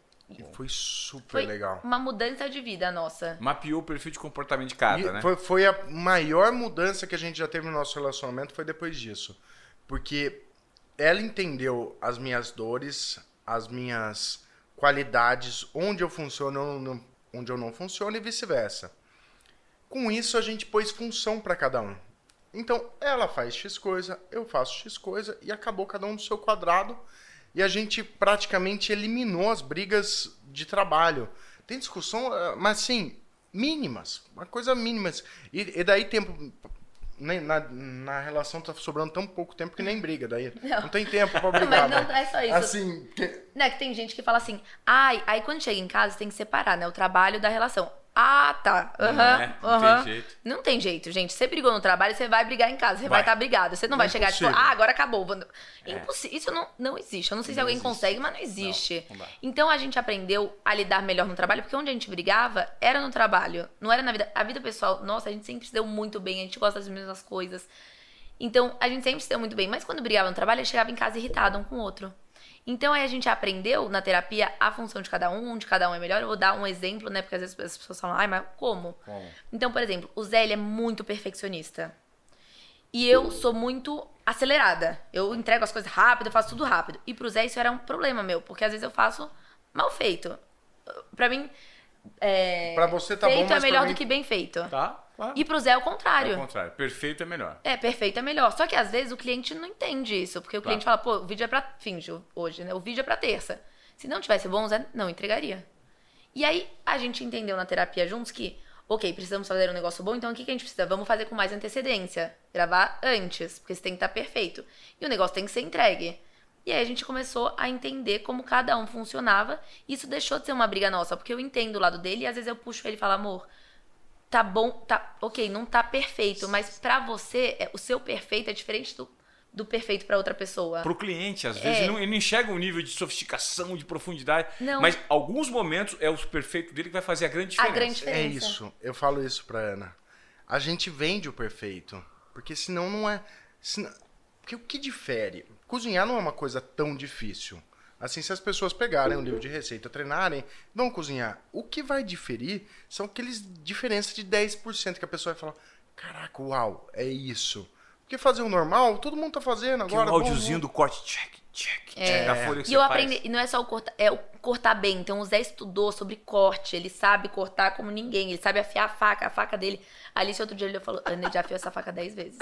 Foi super Foi legal. uma mudança de vida nossa. Mapeou o perfil de comportamento de cada, E né? foi, foi a maior mudança que a gente já teve no nosso relacionamento foi depois disso. Porque ela entendeu as minhas dores, as minhas qualidades, onde eu funciono, onde eu não funciono e vice-versa. Com isso a gente pôs função para cada um. Então ela faz X coisa, eu faço X coisa e acabou cada um no seu quadrado e a gente praticamente eliminou as brigas de trabalho. Tem discussão, eh, mas assim, mínimas, uma coisa mínimas. E, e daí tempo nem- na, na relação tá sobrando tão pouco tempo que nem briga daí. Não, Não. tem tempo pra brigar. Mas não né? é só isso. Assim, que- Né, que tem gente que fala assim, ai, aí quando chega em casa tem que separar, né, o trabalho da relação. Ah, tá. Aham. é, não aham. tem jeito. Não tem jeito, gente. Você brigou no trabalho, você vai brigar em casa, você vai estar brigado. Você não vai É chegar tipo, ah, agora acabou. É impossível. Isso não, não existe. Eu não sei se Não alguém existe. consegue, mas não existe. Não, então a gente aprendeu a lidar melhor no trabalho, porque onde a gente brigava era no trabalho, não era na vida. A vida pessoal, nossa, a gente sempre se deu muito bem, a gente gosta das mesmas coisas. Então, a gente sempre se deu muito bem. Mas quando brigava no trabalho, a gente chegava em casa irritado um com o outro. Então, aí a gente aprendeu na terapia a função de cada um, onde cada um é melhor. Eu vou dar um exemplo, né? Porque às vezes as pessoas falam, ai, mas como? Como? Então, por exemplo, o Zé, ele é muito perfeccionista. E eu sou muito acelerada. Eu entrego as coisas rápido, eu faço tudo rápido. E pro Zé isso era um problema meu, porque às vezes eu faço mal feito. Pra mim, é, Pra você tá bom, feito mas é melhor mim- do que bem feito. Tá? Claro. E pro Zé é o É contrário. o contrário. Perfeito é melhor. É, perfeito é melhor. Só que às vezes o cliente não entende isso. Porque o Claro. cliente fala, pô, o vídeo é pra. Finge hoje, né? O vídeo é pra terça. Se não tivesse bom, o Zé não entregaria. E aí a gente entendeu na terapia juntos que, ok, precisamos fazer um negócio bom, então o que, que a gente precisa? Vamos fazer com mais antecedência. Gravar antes, porque isso tem que estar perfeito. E o negócio tem que ser entregue. E aí a gente começou a entender como cada um funcionava. E isso deixou de ser uma briga nossa, porque eu entendo o lado dele e às vezes eu puxo ele e falo, amor, tá bom, tá, ok, não tá perfeito, mas pra você, é, o seu perfeito é diferente do, do perfeito pra outra pessoa. Pro cliente, às vezes, É. ele, não, ele não enxerga um nível de sofisticação, de profundidade. Não. Mas alguns momentos é o perfeito dele que vai fazer a grande A diferença. grande É diferença. isso. Eu falo isso pra Ana. A gente vende o perfeito. Porque senão não é. senão- Porque o que difere? Cozinhar não é uma coisa tão difícil. Assim, se as pessoas pegarem um livro de receita, treinarem, vão cozinhar. O que vai diferir são aqueles diferenças de 10% que a pessoa vai falar: caraca, uau, é isso. Porque fazer o normal, todo mundo tá fazendo Que é agora. o vamos- áudiozinho do corte, check, check, check, É. da folha que E você eu faz. aprendi, e não é só o cortar, é o cortar bem. Então o Zé estudou sobre corte, ele sabe cortar como ninguém, ele sabe afiar a faca, a faca dele. Alice outro dia ele falou, Ana, ele já afiou essa faca 10 vezes.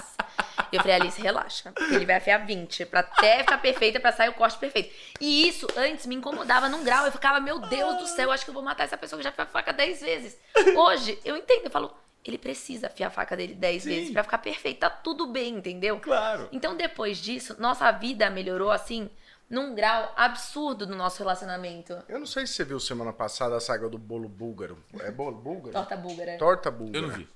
E eu falei, Alice, relaxa, ele vai afiar 20, pra até ficar perfeita, pra sair o corte perfeito. E isso antes me incomodava num grau, eu ficava, meu Deus do céu, acho que eu vou matar essa pessoa que já afiou a faca 10 vezes. Hoje, eu entendo, eu falo, ele precisa afiar a faca dele 10 Sim. vezes pra ficar perfeito, tá tudo bem, entendeu? Claro. Então, depois disso, nossa vida melhorou assim, num grau absurdo no nosso relacionamento. Eu não sei se você viu semana passada a saga do bolo búlgaro. É bolo búlgaro? Torta búlgara. Torta búlgara. Eu não vi.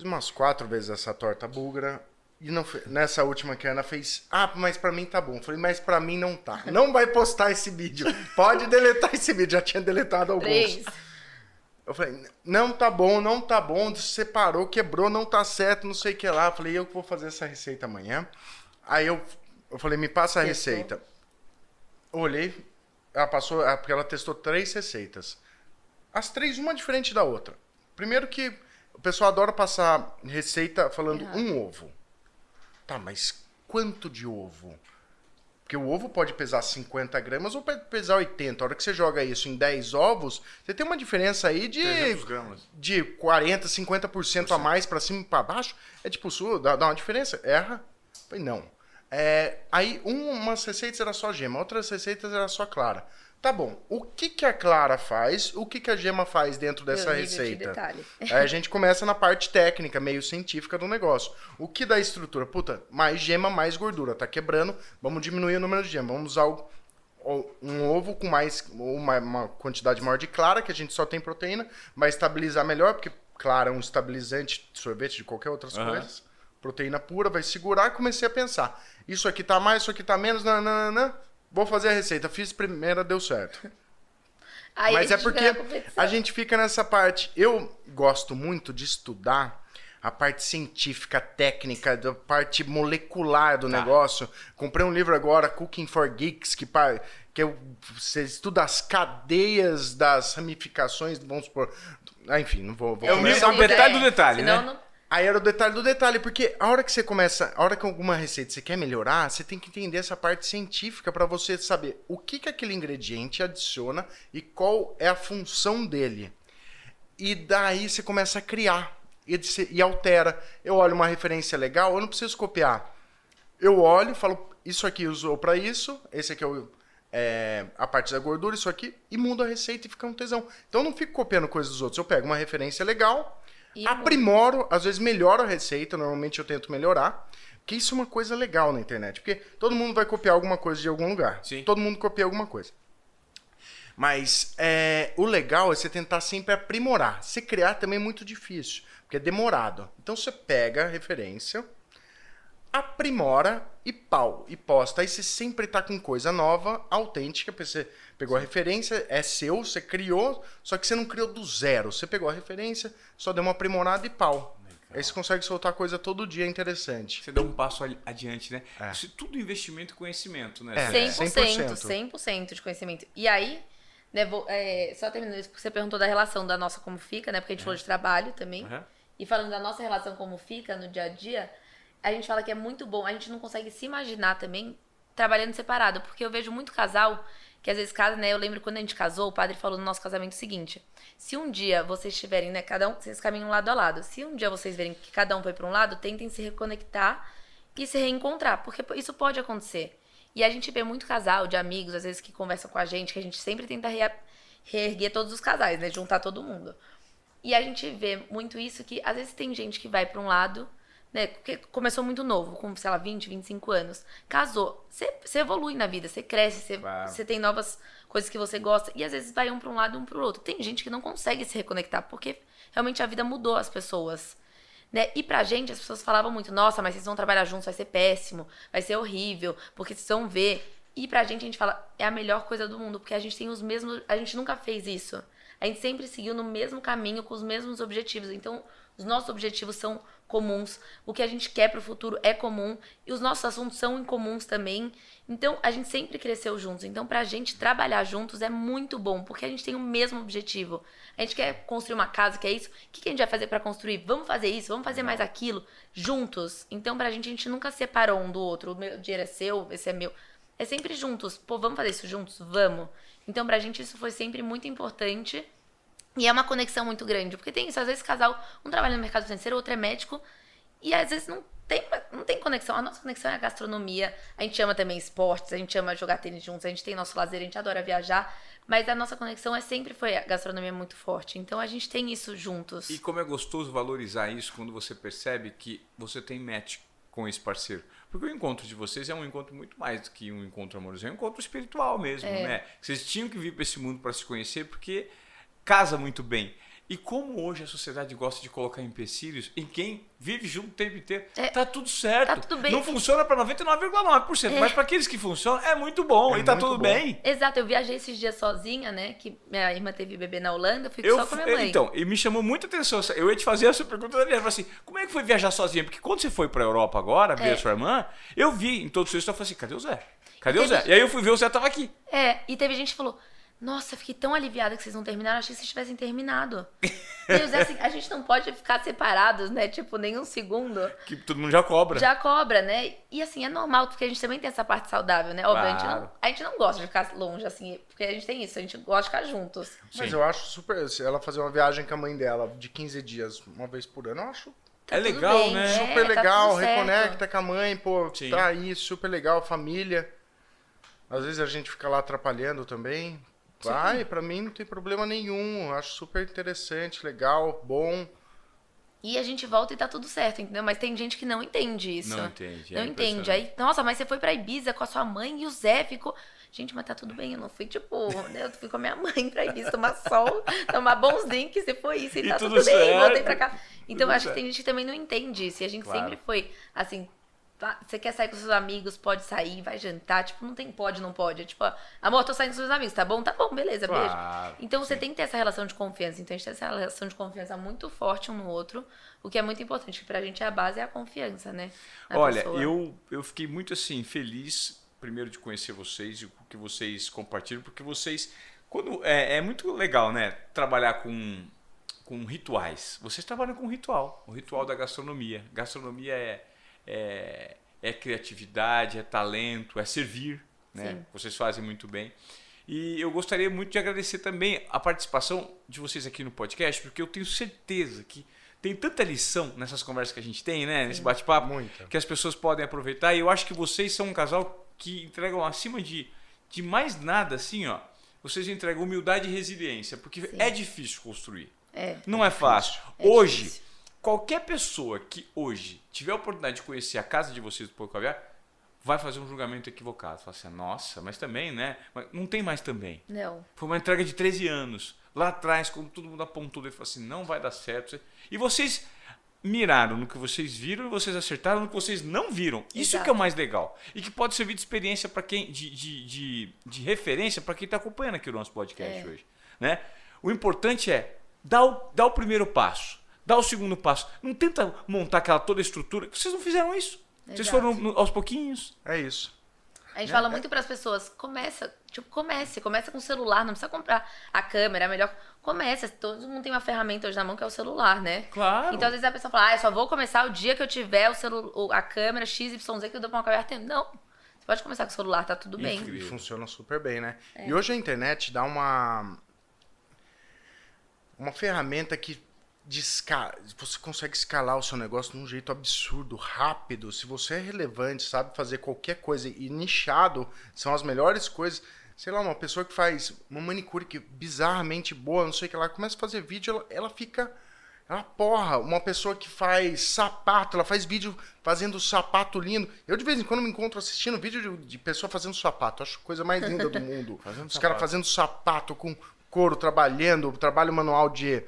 Fiz umas quatro vezes essa torta búlgara. E não nessa última que a Ana fez, ah, mas pra mim tá bom. Eu falei, mas pra mim não tá. Não vai postar esse vídeo. Pode deletar esse vídeo. Já tinha deletado alguns. Três. Eu falei, não tá bom, não tá bom, separou, quebrou, não tá certo, não sei o que lá. Eu falei, eu que vou fazer essa receita amanhã. Aí eu, eu falei, me passa a Testou. receita. Eu olhei, ela passou, ah, porque ela testou três receitas. As três, uma diferente da outra. Primeiro que o pessoal adora passar receita falando Errado. um ovo. Tá, mas quanto de ovo? Porque o ovo pode pesar 50 gramas ou pode pesar 80. A hora que você joga isso em 10 ovos, você tem uma diferença aí de 300 gramas. de 40, 50% a mais pra cima e pra baixo, é tipo, dá uma diferença. Erra? Falei, não. É, aí, um- umas receitas era só gema, outras receitas era só clara. Tá bom, o que, que a clara faz, o que, que a gema faz dentro dessa de receita? detalhe. Aí a gente começa na parte técnica, meio científica do negócio. O que dá estrutura? Puta, mais gema, mais gordura. Tá quebrando, vamos diminuir o número de gema. Vamos usar o- o- um ovo com mais uma, uma quantidade maior de clara, que a gente só tem proteína, vai estabilizar melhor, porque clara é um estabilizante de sorvete, de qualquer outras Aham. coisas. Proteína pura, vai segurar. Comecei a pensar. Isso aqui tá mais, isso aqui tá menos, nananana. Vou fazer a receita. Fiz primeira, deu certo. Aí Mas é porque a a gente fica nessa parte. Eu gosto muito de estudar a parte científica, técnica, da parte molecular do Tá. negócio. Comprei um livro agora, Cooking for Geeks, que, que eu- você estuda as cadeias das ramificações, vamos supor. Ah, enfim, não vou. vou É o detalhe do detalhe, Senão né? não- Aí era o detalhe do detalhe, porque a hora que você começa, a hora que alguma receita você quer melhorar, você tem que entender essa parte científica para você saber o que, que aquele ingrediente adiciona e qual é a função dele. E daí você começa a criar e, e altera. Eu olho uma referência legal, eu não preciso copiar. Eu olho, falo, isso aqui usou para isso, esse aqui é, o- é a parte da gordura, isso aqui, e mudo a receita e fica um tesão. Então eu não fico copiando coisas dos outros, eu pego uma referência legal, E aprimoro, às vezes melhoro a receita, normalmente eu tento melhorar. Porque isso é uma coisa legal na internet. Porque todo mundo vai copiar alguma coisa de algum lugar. Sim. Todo mundo copia alguma coisa. Mas é, o legal é você tentar sempre aprimorar. Se criar também é muito difícil, porque é demorado. Então você pega a referência, aprimora e pau, e posta. Aí você sempre tá com coisa nova, autêntica, porque você pegou a referência, é seu, você criou, só que você não criou do zero. Você pegou a referência, só deu uma aprimorada e pau. Aí você consegue soltar coisa todo dia interessante. Você dá um passo adiante, né? É. Isso é tudo investimento e conhecimento, né? É. Zé? 100%, 100%. 100% de conhecimento. E aí, né, vou- é, só terminando isso, porque você perguntou da relação da nossa como fica, né? Porque a gente falou de trabalho também. Aham. E falando da nossa relação como fica no dia a dia, a gente fala que é muito bom. A gente não consegue se imaginar também trabalhando separado, porque eu vejo muito casal que às vezes casa, né? Eu lembro quando a gente casou, o padre falou no nosso casamento o seguinte: se um dia vocês tiverem, né, cada um, vocês caminham lado a lado. Se um dia vocês verem que cada um foi para um lado, tentem se reconectar e se reencontrar, porque isso pode acontecer. E a gente vê muito casal de amigos, às vezes que conversam com a gente, que a gente sempre tenta reerguer todos os casais, né? Juntar todo mundo. E a gente vê muito isso que às vezes tem gente que vai pra um lado, né? Porque começou muito novo, com, sei lá, 20, 25 anos. Casou. Você evolui na vida, você cresce, você tem novas coisas que você gosta. E às vezes vai um pra um lado e um pro outro. Tem gente que não consegue se reconectar, porque realmente a vida mudou as pessoas. Né? E pra gente, as pessoas falavam muito, nossa, mas vocês vão trabalhar juntos, vai ser péssimo, vai ser horrível, porque vocês vão ver. E pra gente, a gente fala, é a melhor coisa do mundo, porque a gente tem os mesmos. A gente nunca fez isso. A gente sempre seguiu no mesmo caminho, com os mesmos objetivos. Então, os nossos objetivos são comuns. O que a gente quer pro futuro é comum. E os nossos assuntos são incomuns também. Então, a gente sempre cresceu juntos. Então, pra gente trabalhar juntos é muito bom, porque a gente tem o mesmo objetivo. A gente quer construir uma casa, que é isso. O que a gente vai fazer pra construir? Vamos fazer isso, vamos fazer mais aquilo, juntos. Então, pra gente, a gente nunca separou um do outro. O meu dinheiro é seu, esse é meu. É sempre juntos. Pô, vamos fazer isso juntos? Vamos. Então, pra gente, isso foi sempre muito importante. E é uma conexão muito grande. Porque tem isso, às vezes, casal, um trabalha no mercado financeiro, outro é médico. E às vezes não tem, não tem conexão. A nossa conexão é a gastronomia. A gente ama também esportes, a gente ama jogar tênis juntos, a gente tem nosso lazer, a gente adora viajar. Mas a nossa conexão é sempre foi a gastronomia muito forte. Então a gente tem isso juntos. E como é gostoso valorizar isso quando você percebe que você tem match com esse parceiro. Porque o encontro de vocês é um encontro muito mais do que um encontro amoroso, é um encontro espiritual mesmo, É. né? Vocês tinham que vir para esse mundo para se conhecer porque casa muito bem. E como hoje a sociedade gosta de colocar empecilhos em quem vive junto o tempo inteiro, É, tá tudo certo. tá tudo bem. Não funciona para 99,9%, mas para aqueles que funcionam é muito bom É e tá tudo bom. bem. Exato, eu viajei esses dias sozinha, né? Que minha irmã teve bebê na Holanda, eu fico Eu, só com a minha mãe. então, e me chamou muita atenção. Eu ia te fazer essa pergunta da minha irmã, assim, como é que foi viajar sozinha? Porque quando você foi pra Europa agora, ver É. a sua irmã, eu vi em todos os textos, eu falei assim, cadê o Zé? Cadê o Zé? E aí eu fui ver, o Zé tava aqui. É, e teve gente que falou: Nossa, eu fiquei tão aliviada que vocês não terminaram, achei que vocês tivessem terminado. eu disse assim, a gente não pode ficar separados, né? Tipo, nem um segundo. Que todo mundo já cobra. Já cobra, né? E assim, é normal, porque a gente também tem essa parte saudável, né? Óbvio, a, gente Claro. não, a gente não gosta de ficar longe, assim, porque a gente tem isso, a gente gosta de ficar juntos. Mas Sim. eu acho super. Se ela fazer uma viagem com a mãe dela de 15 dias, uma vez por ano, eu acho é tudo legal, bem, né? É, super tá legal. certo. reconecta com a mãe, pô, Sim. tá aí, super legal, família. Às vezes a gente fica lá atrapalhando também. Vai, pra mim não tem problema nenhum. eu Acho super interessante, legal, bom. E a gente volta e tá tudo certo, entendeu? Mas tem gente que não entende isso. Não entende, é Não entende. Aí, nossa, mas você foi pra Ibiza com a sua mãe e o Zé ficou. Gente, mas tá tudo bem, eu não fui, tipo, né, eu fui com a minha mãe pra Ibiza tomar sol, tomar bons drinks e foi isso. E, E tá tudo tudo, bem, voltei pra cá. Então, Tudo acho certo. que tem gente que também não entende isso. E a gente Claro. sempre foi, assim, você quer sair com seus amigos, pode sair, vai jantar. Tipo, não tem pode, não pode. É tipo, amor, tô saindo com seus amigos, tá bom? Tá bom, beleza, Claro, beijo. Então você tem que ter essa relação de confiança. Então a gente tem essa relação de confiança muito forte um no outro, o que é muito importante, que pra gente a base é a confiança, né? na Olha, pessoa. eu, eu fiquei muito assim, feliz, primeiro de conhecer vocês e o que vocês compartilham, porque vocês. Quando, é, é muito legal, né? Trabalhar com, com rituais. Vocês trabalham com ritual, o ritual da gastronomia. Gastronomia é, é, é criatividade, é talento, é servir. Né? Sim. Vocês fazem muito bem. E eu gostaria muito de agradecer também a participação de vocês aqui no podcast, porque eu tenho certeza que tem tanta lição nessas conversas que a gente tem, né? Nesse bate-papo que as pessoas podem aproveitar. E eu acho que vocês são um casal que entregam acima de, de mais nada, assim, ó. Vocês entregam humildade e resiliência, porque Sim. é difícil construir. É. Não é fácil. É hoje, difícil. Qualquer pessoa que hoje tiver a oportunidade de conhecer a casa de vocês do Porco Caviar, vai fazer um julgamento equivocado. Fala assim, nossa, mas também, né? Mas não tem mais também. Não. Foi uma entrega de 13 anos. Lá atrás, quando todo mundo apontou, ele falou assim: não vai dar certo. E vocês miraram no que vocês viram e vocês acertaram no que vocês não viram. Isso Exato. que é o mais legal. E que pode servir de experiência para quem, de, de, de, de referência para quem está acompanhando aqui o nosso podcast É. hoje. Né? O importante é dar o, dar o primeiro passo, dar o segundo passo. Não tenta montar aquela toda estrutura. Vocês não fizeram isso. Vocês Exato. foram no- aos pouquinhos. É isso. A gente Né? fala muito pras pessoas, começa, tipo, comece, começa com o celular, não precisa comprar a câmera, é melhor. Começa, todo mundo tem uma ferramenta hoje na mão que é o celular, né? Claro. Então, às vezes a pessoa fala, ah, eu só vou começar o dia que eu tiver o celu a câmera XYZ que eu dou pra uma câmera. Não. Você pode começar com o celular, tá tudo bem. E funciona super bem, né? É. E hoje a internet dá uma uma ferramenta que de esca- você consegue escalar o seu negócio de um jeito absurdo, rápido. Se você é relevante, sabe fazer qualquer coisa e nichado, são as melhores coisas. Sei lá, uma pessoa que faz uma manicure que bizarramente boa, não sei o que lá, começa a fazer vídeo, ela, ela fica ela porra, uma pessoa que faz sapato, ela faz vídeo fazendo sapato lindo. Eu de vez em quando me encontro assistindo vídeo de, de pessoa fazendo sapato. Acho a coisa mais linda do mundo. Os caras fazendo sapato com couro, trabalhando, trabalho manual de,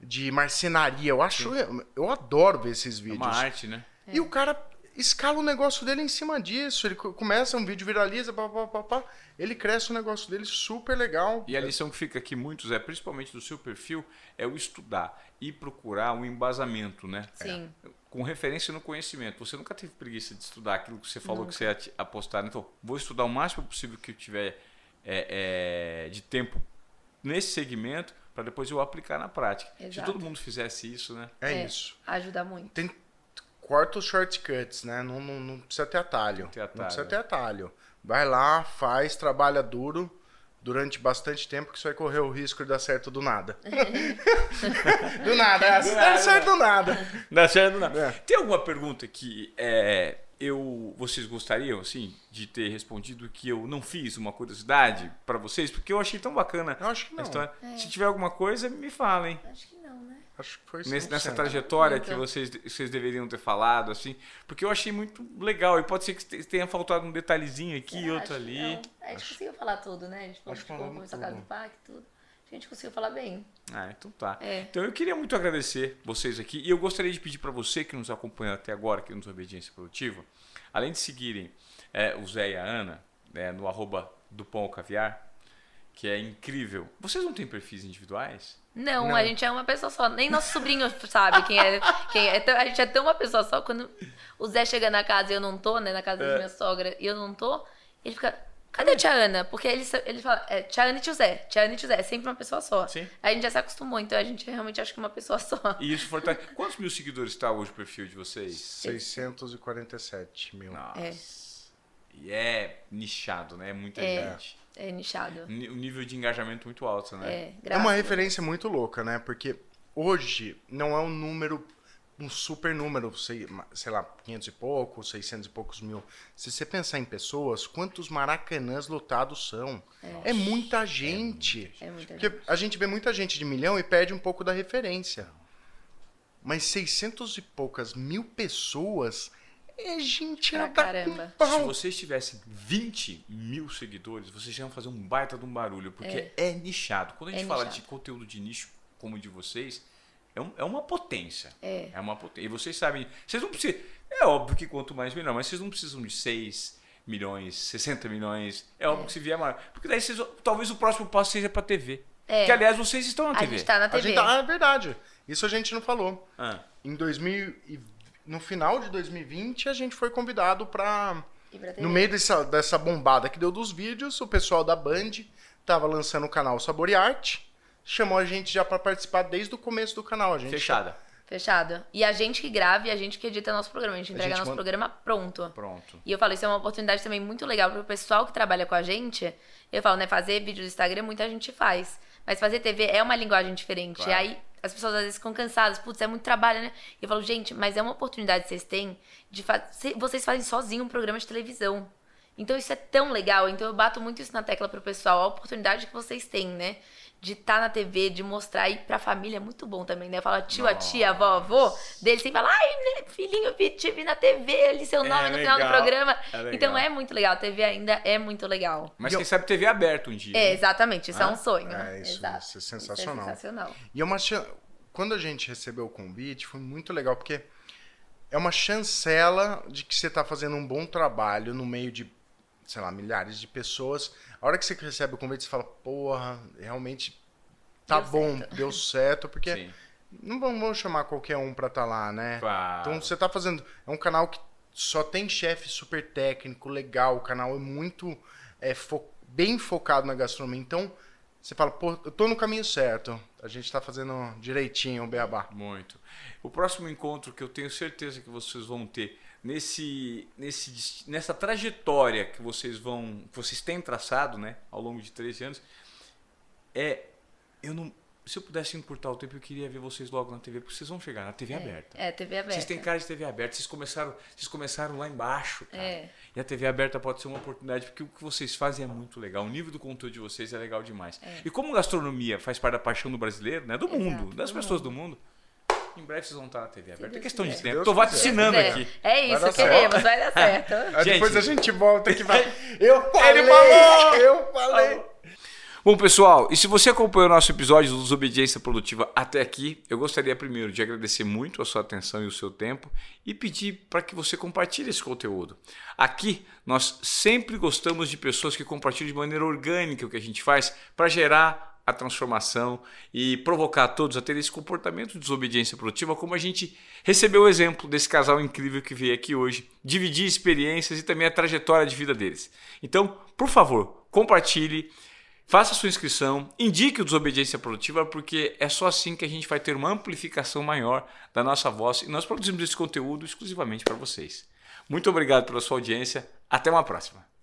de marcenaria. Eu acho, eu adoro ver esses É vídeos. uma arte, né? E o cara escala o negócio dele em cima disso. Ele co- começa, um vídeo viraliza, pá, pá, pá, pá. ele cresce o negócio dele super legal. E a lição que fica aqui muitos é, principalmente do seu perfil, é o estudar e procurar um embasamento, né? Sim. Com referência no conhecimento. Você nunca teve preguiça de estudar aquilo que você falou que você ia apostar. Então, vou estudar o máximo possível que eu tiver é, é, de tempo nesse segmento para depois eu aplicar na prática. Se Exato. todo mundo fizesse isso, né? É, isso. Ajuda muito. Tem corta os shortcuts, né? Não, não, não precisa ter atalho. Não tem atalho, Não precisa é. ter atalho. Vai lá, faz, trabalha duro durante bastante tempo que você vai correr o risco de dar certo do nada. do nada, é, Do dá nada. certo do nada. Dá certo, não. É. Tem alguma pergunta que é, eu, vocês gostariam, assim, de ter respondido que eu não fiz uma curiosidade para vocês? Porque eu achei tão bacana Eu acho que a não. história. É. Se tiver alguma coisa, me falem. Acho que não, né? Acho que foi Nesse- nessa 100%. trajetória que vocês, vocês deveriam ter falado, assim, porque eu achei muito legal. E pode ser que te- tenha faltado um detalhezinho aqui, É, outro acho que ali. não. A gente conseguiu falar tudo, né? A gente falou Acho que falamos começou a casa do parque, tudo. Que a gente conseguiu falar bem. Ah, então tá. É. Então eu queria muito agradecer vocês aqui e eu gostaria de pedir para você que nos acompanha até agora aqui no Desobediência Produtiva, além de seguirem é, o Zé e a Ana né, no arroba do Pão ao Caviar, que é incrível. Vocês não têm perfis individuais? Não, Não. a gente é uma pessoa só. Nem nosso sobrinho sabe quem é. Quem é. Então, A gente é tão uma pessoa só. Quando o Zé chega na casa e eu não tô, né? Na casa É. da minha sogra e eu não tô, ele fica. Cadê a tia Ana? Porque ele, ele fala, é, tia Ana e tio Zé. Tia Ana e tio Zé. É sempre uma pessoa só. Sim. A gente já se acostumou, então a gente realmente acha que é uma pessoa só. E isso fortalece. Quantos mil seguidores está hoje o perfil de vocês? 647 mil. Nossa. É. E é nichado, né? É muita É. gente. É nichado. Ni- Um nível de engajamento muito alto, né? É, É graças uma a Deus. referência muito louca, né? Porque hoje não é um número, um super número, sei, sei lá, 500 e pouco, 600 e poucos mil. Se você pensar em pessoas, quantos maracanãs lotados são? É, muita gente. É muita Porque a gente vê muita gente de milhão e perde um pouco da referência. Mas 600 e poucas mil pessoas é gente Pra dar caramba. com Se vocês tivessem 20 mil seguidores, vocês já iam fazer um baita de um barulho, porque é, nichado. Quando a gente É fala nichado. de conteúdo de nicho como o de vocês, é, um- é uma potência. É. É uma potência. E vocês sabem, vocês não precisam. É óbvio que quanto mais melhor, mas vocês não precisam de 6 milhões, 60 milhões. É óbvio que se vier maior. Porque daí vocês, talvez o próximo passo seja pra TV. É. Que aliás vocês estão na A TV. gente tá na A TV. gente tá- ah, é verdade. Isso a gente não falou. Ah, Em 2000 e- no final de 2020 a gente foi convidado para E pra TV. no meio dessa, dessa bombada que deu dos vídeos, o pessoal da Band tava lançando o canal Sabor e Arte, chamou a gente já para participar desde o começo do canal. A gente fechada. Fechado. E a gente que grava e a gente que edita nosso programa. A gente entrega gente nosso manda- programa pronto. Pronto. E eu falo, isso é uma oportunidade também muito legal pro pessoal que trabalha com a gente. Eu falo, né, fazer vídeo do Instagram muita gente faz. Mas fazer TV é uma linguagem diferente. Claro. E aí as pessoas às vezes ficam cansadas. Putz, é muito trabalho, né? E eu falo, gente, mas é uma oportunidade que vocês têm de fazer. Vocês fazem sozinho um programa de televisão. Então isso é tão legal. Então eu bato muito isso na tecla pro pessoal. A oportunidade que vocês têm, né? De estar na TV, de mostrar e pra família é muito bom também, né? Eu falo, a tio, a tia, a avó, avô, dele sempre fala, ai, né, filhinho, te vi na TV, ali seu É nome no final do legal, programa. é legal. então é muito legal. A TV ainda é muito legal. Mas quem sabe TV aberta um dia. É, né? exatamente. Isso é Ah, um sonho. é, isso- Exato. isso é sensacional. Isso é sensacional. E é uma chan- quando a gente recebeu o convite, foi muito legal, porque é uma chancela de que você está fazendo um bom trabalho no meio de, sei lá, milhares de pessoas. A hora que você recebe o convite, você fala, porra, realmente tá Deu bom, certo." deu certo, porque Sim. não vamos chamar qualquer um pra estar lá, né? Claro. Então você tá fazendo. É um canal que só tem chefe super técnico, legal. O canal é muito é, fo- bem focado na gastronomia. Então você fala, pô, eu tô no caminho certo. A gente tá fazendo direitinho o beabá. Muito. O próximo encontro que eu tenho certeza que vocês vão ter nesse, nesse nessa trajetória que vocês vão, que vocês têm traçado, né, ao longo de 13 anos, é eu não, se eu pudesse encurtar o tempo, eu queria ver vocês logo na TV, porque vocês vão chegar na TV aberta. É, TV aberta. Vocês têm cara de TV aberta, vocês começaram, vocês começaram lá embaixo, cara. É. E a TV aberta pode ser uma oportunidade, porque o que vocês fazem é muito legal. O nível do conteúdo de vocês é legal demais. E como gastronomia faz parte da paixão do brasileiro, né? Do Exato, mundo, das do pessoas do mundo, em breve vocês vão estar na TV aberta. É questão de tempo. Deus Tô quiser. vaticinando É, aqui. É isso, dar queremos, vai dar certo. Aí Gente. depois a gente volta aqui e vai. Eu falei! falou! Eu falei! Bom, pessoal, e se você acompanhou o nosso episódio do Desobediência Produtiva até aqui, eu gostaria primeiro de agradecer muito a sua atenção e o seu tempo e pedir para que você compartilhe esse conteúdo. Aqui, nós sempre gostamos de pessoas que compartilham de maneira orgânica o que a gente faz para gerar a transformação e provocar todos a ter esse comportamento de desobediência produtiva, como a gente recebeu o exemplo desse casal incrível que veio aqui hoje, dividir experiências e também a trajetória de vida deles. Então, por favor, compartilhe. Faça sua inscrição, indique o Desobediência Produtiva, porque é só assim que a gente vai ter uma amplificação maior da nossa voz e nós produzimos esse conteúdo exclusivamente para vocês. Muito obrigado pela sua audiência. Até uma próxima.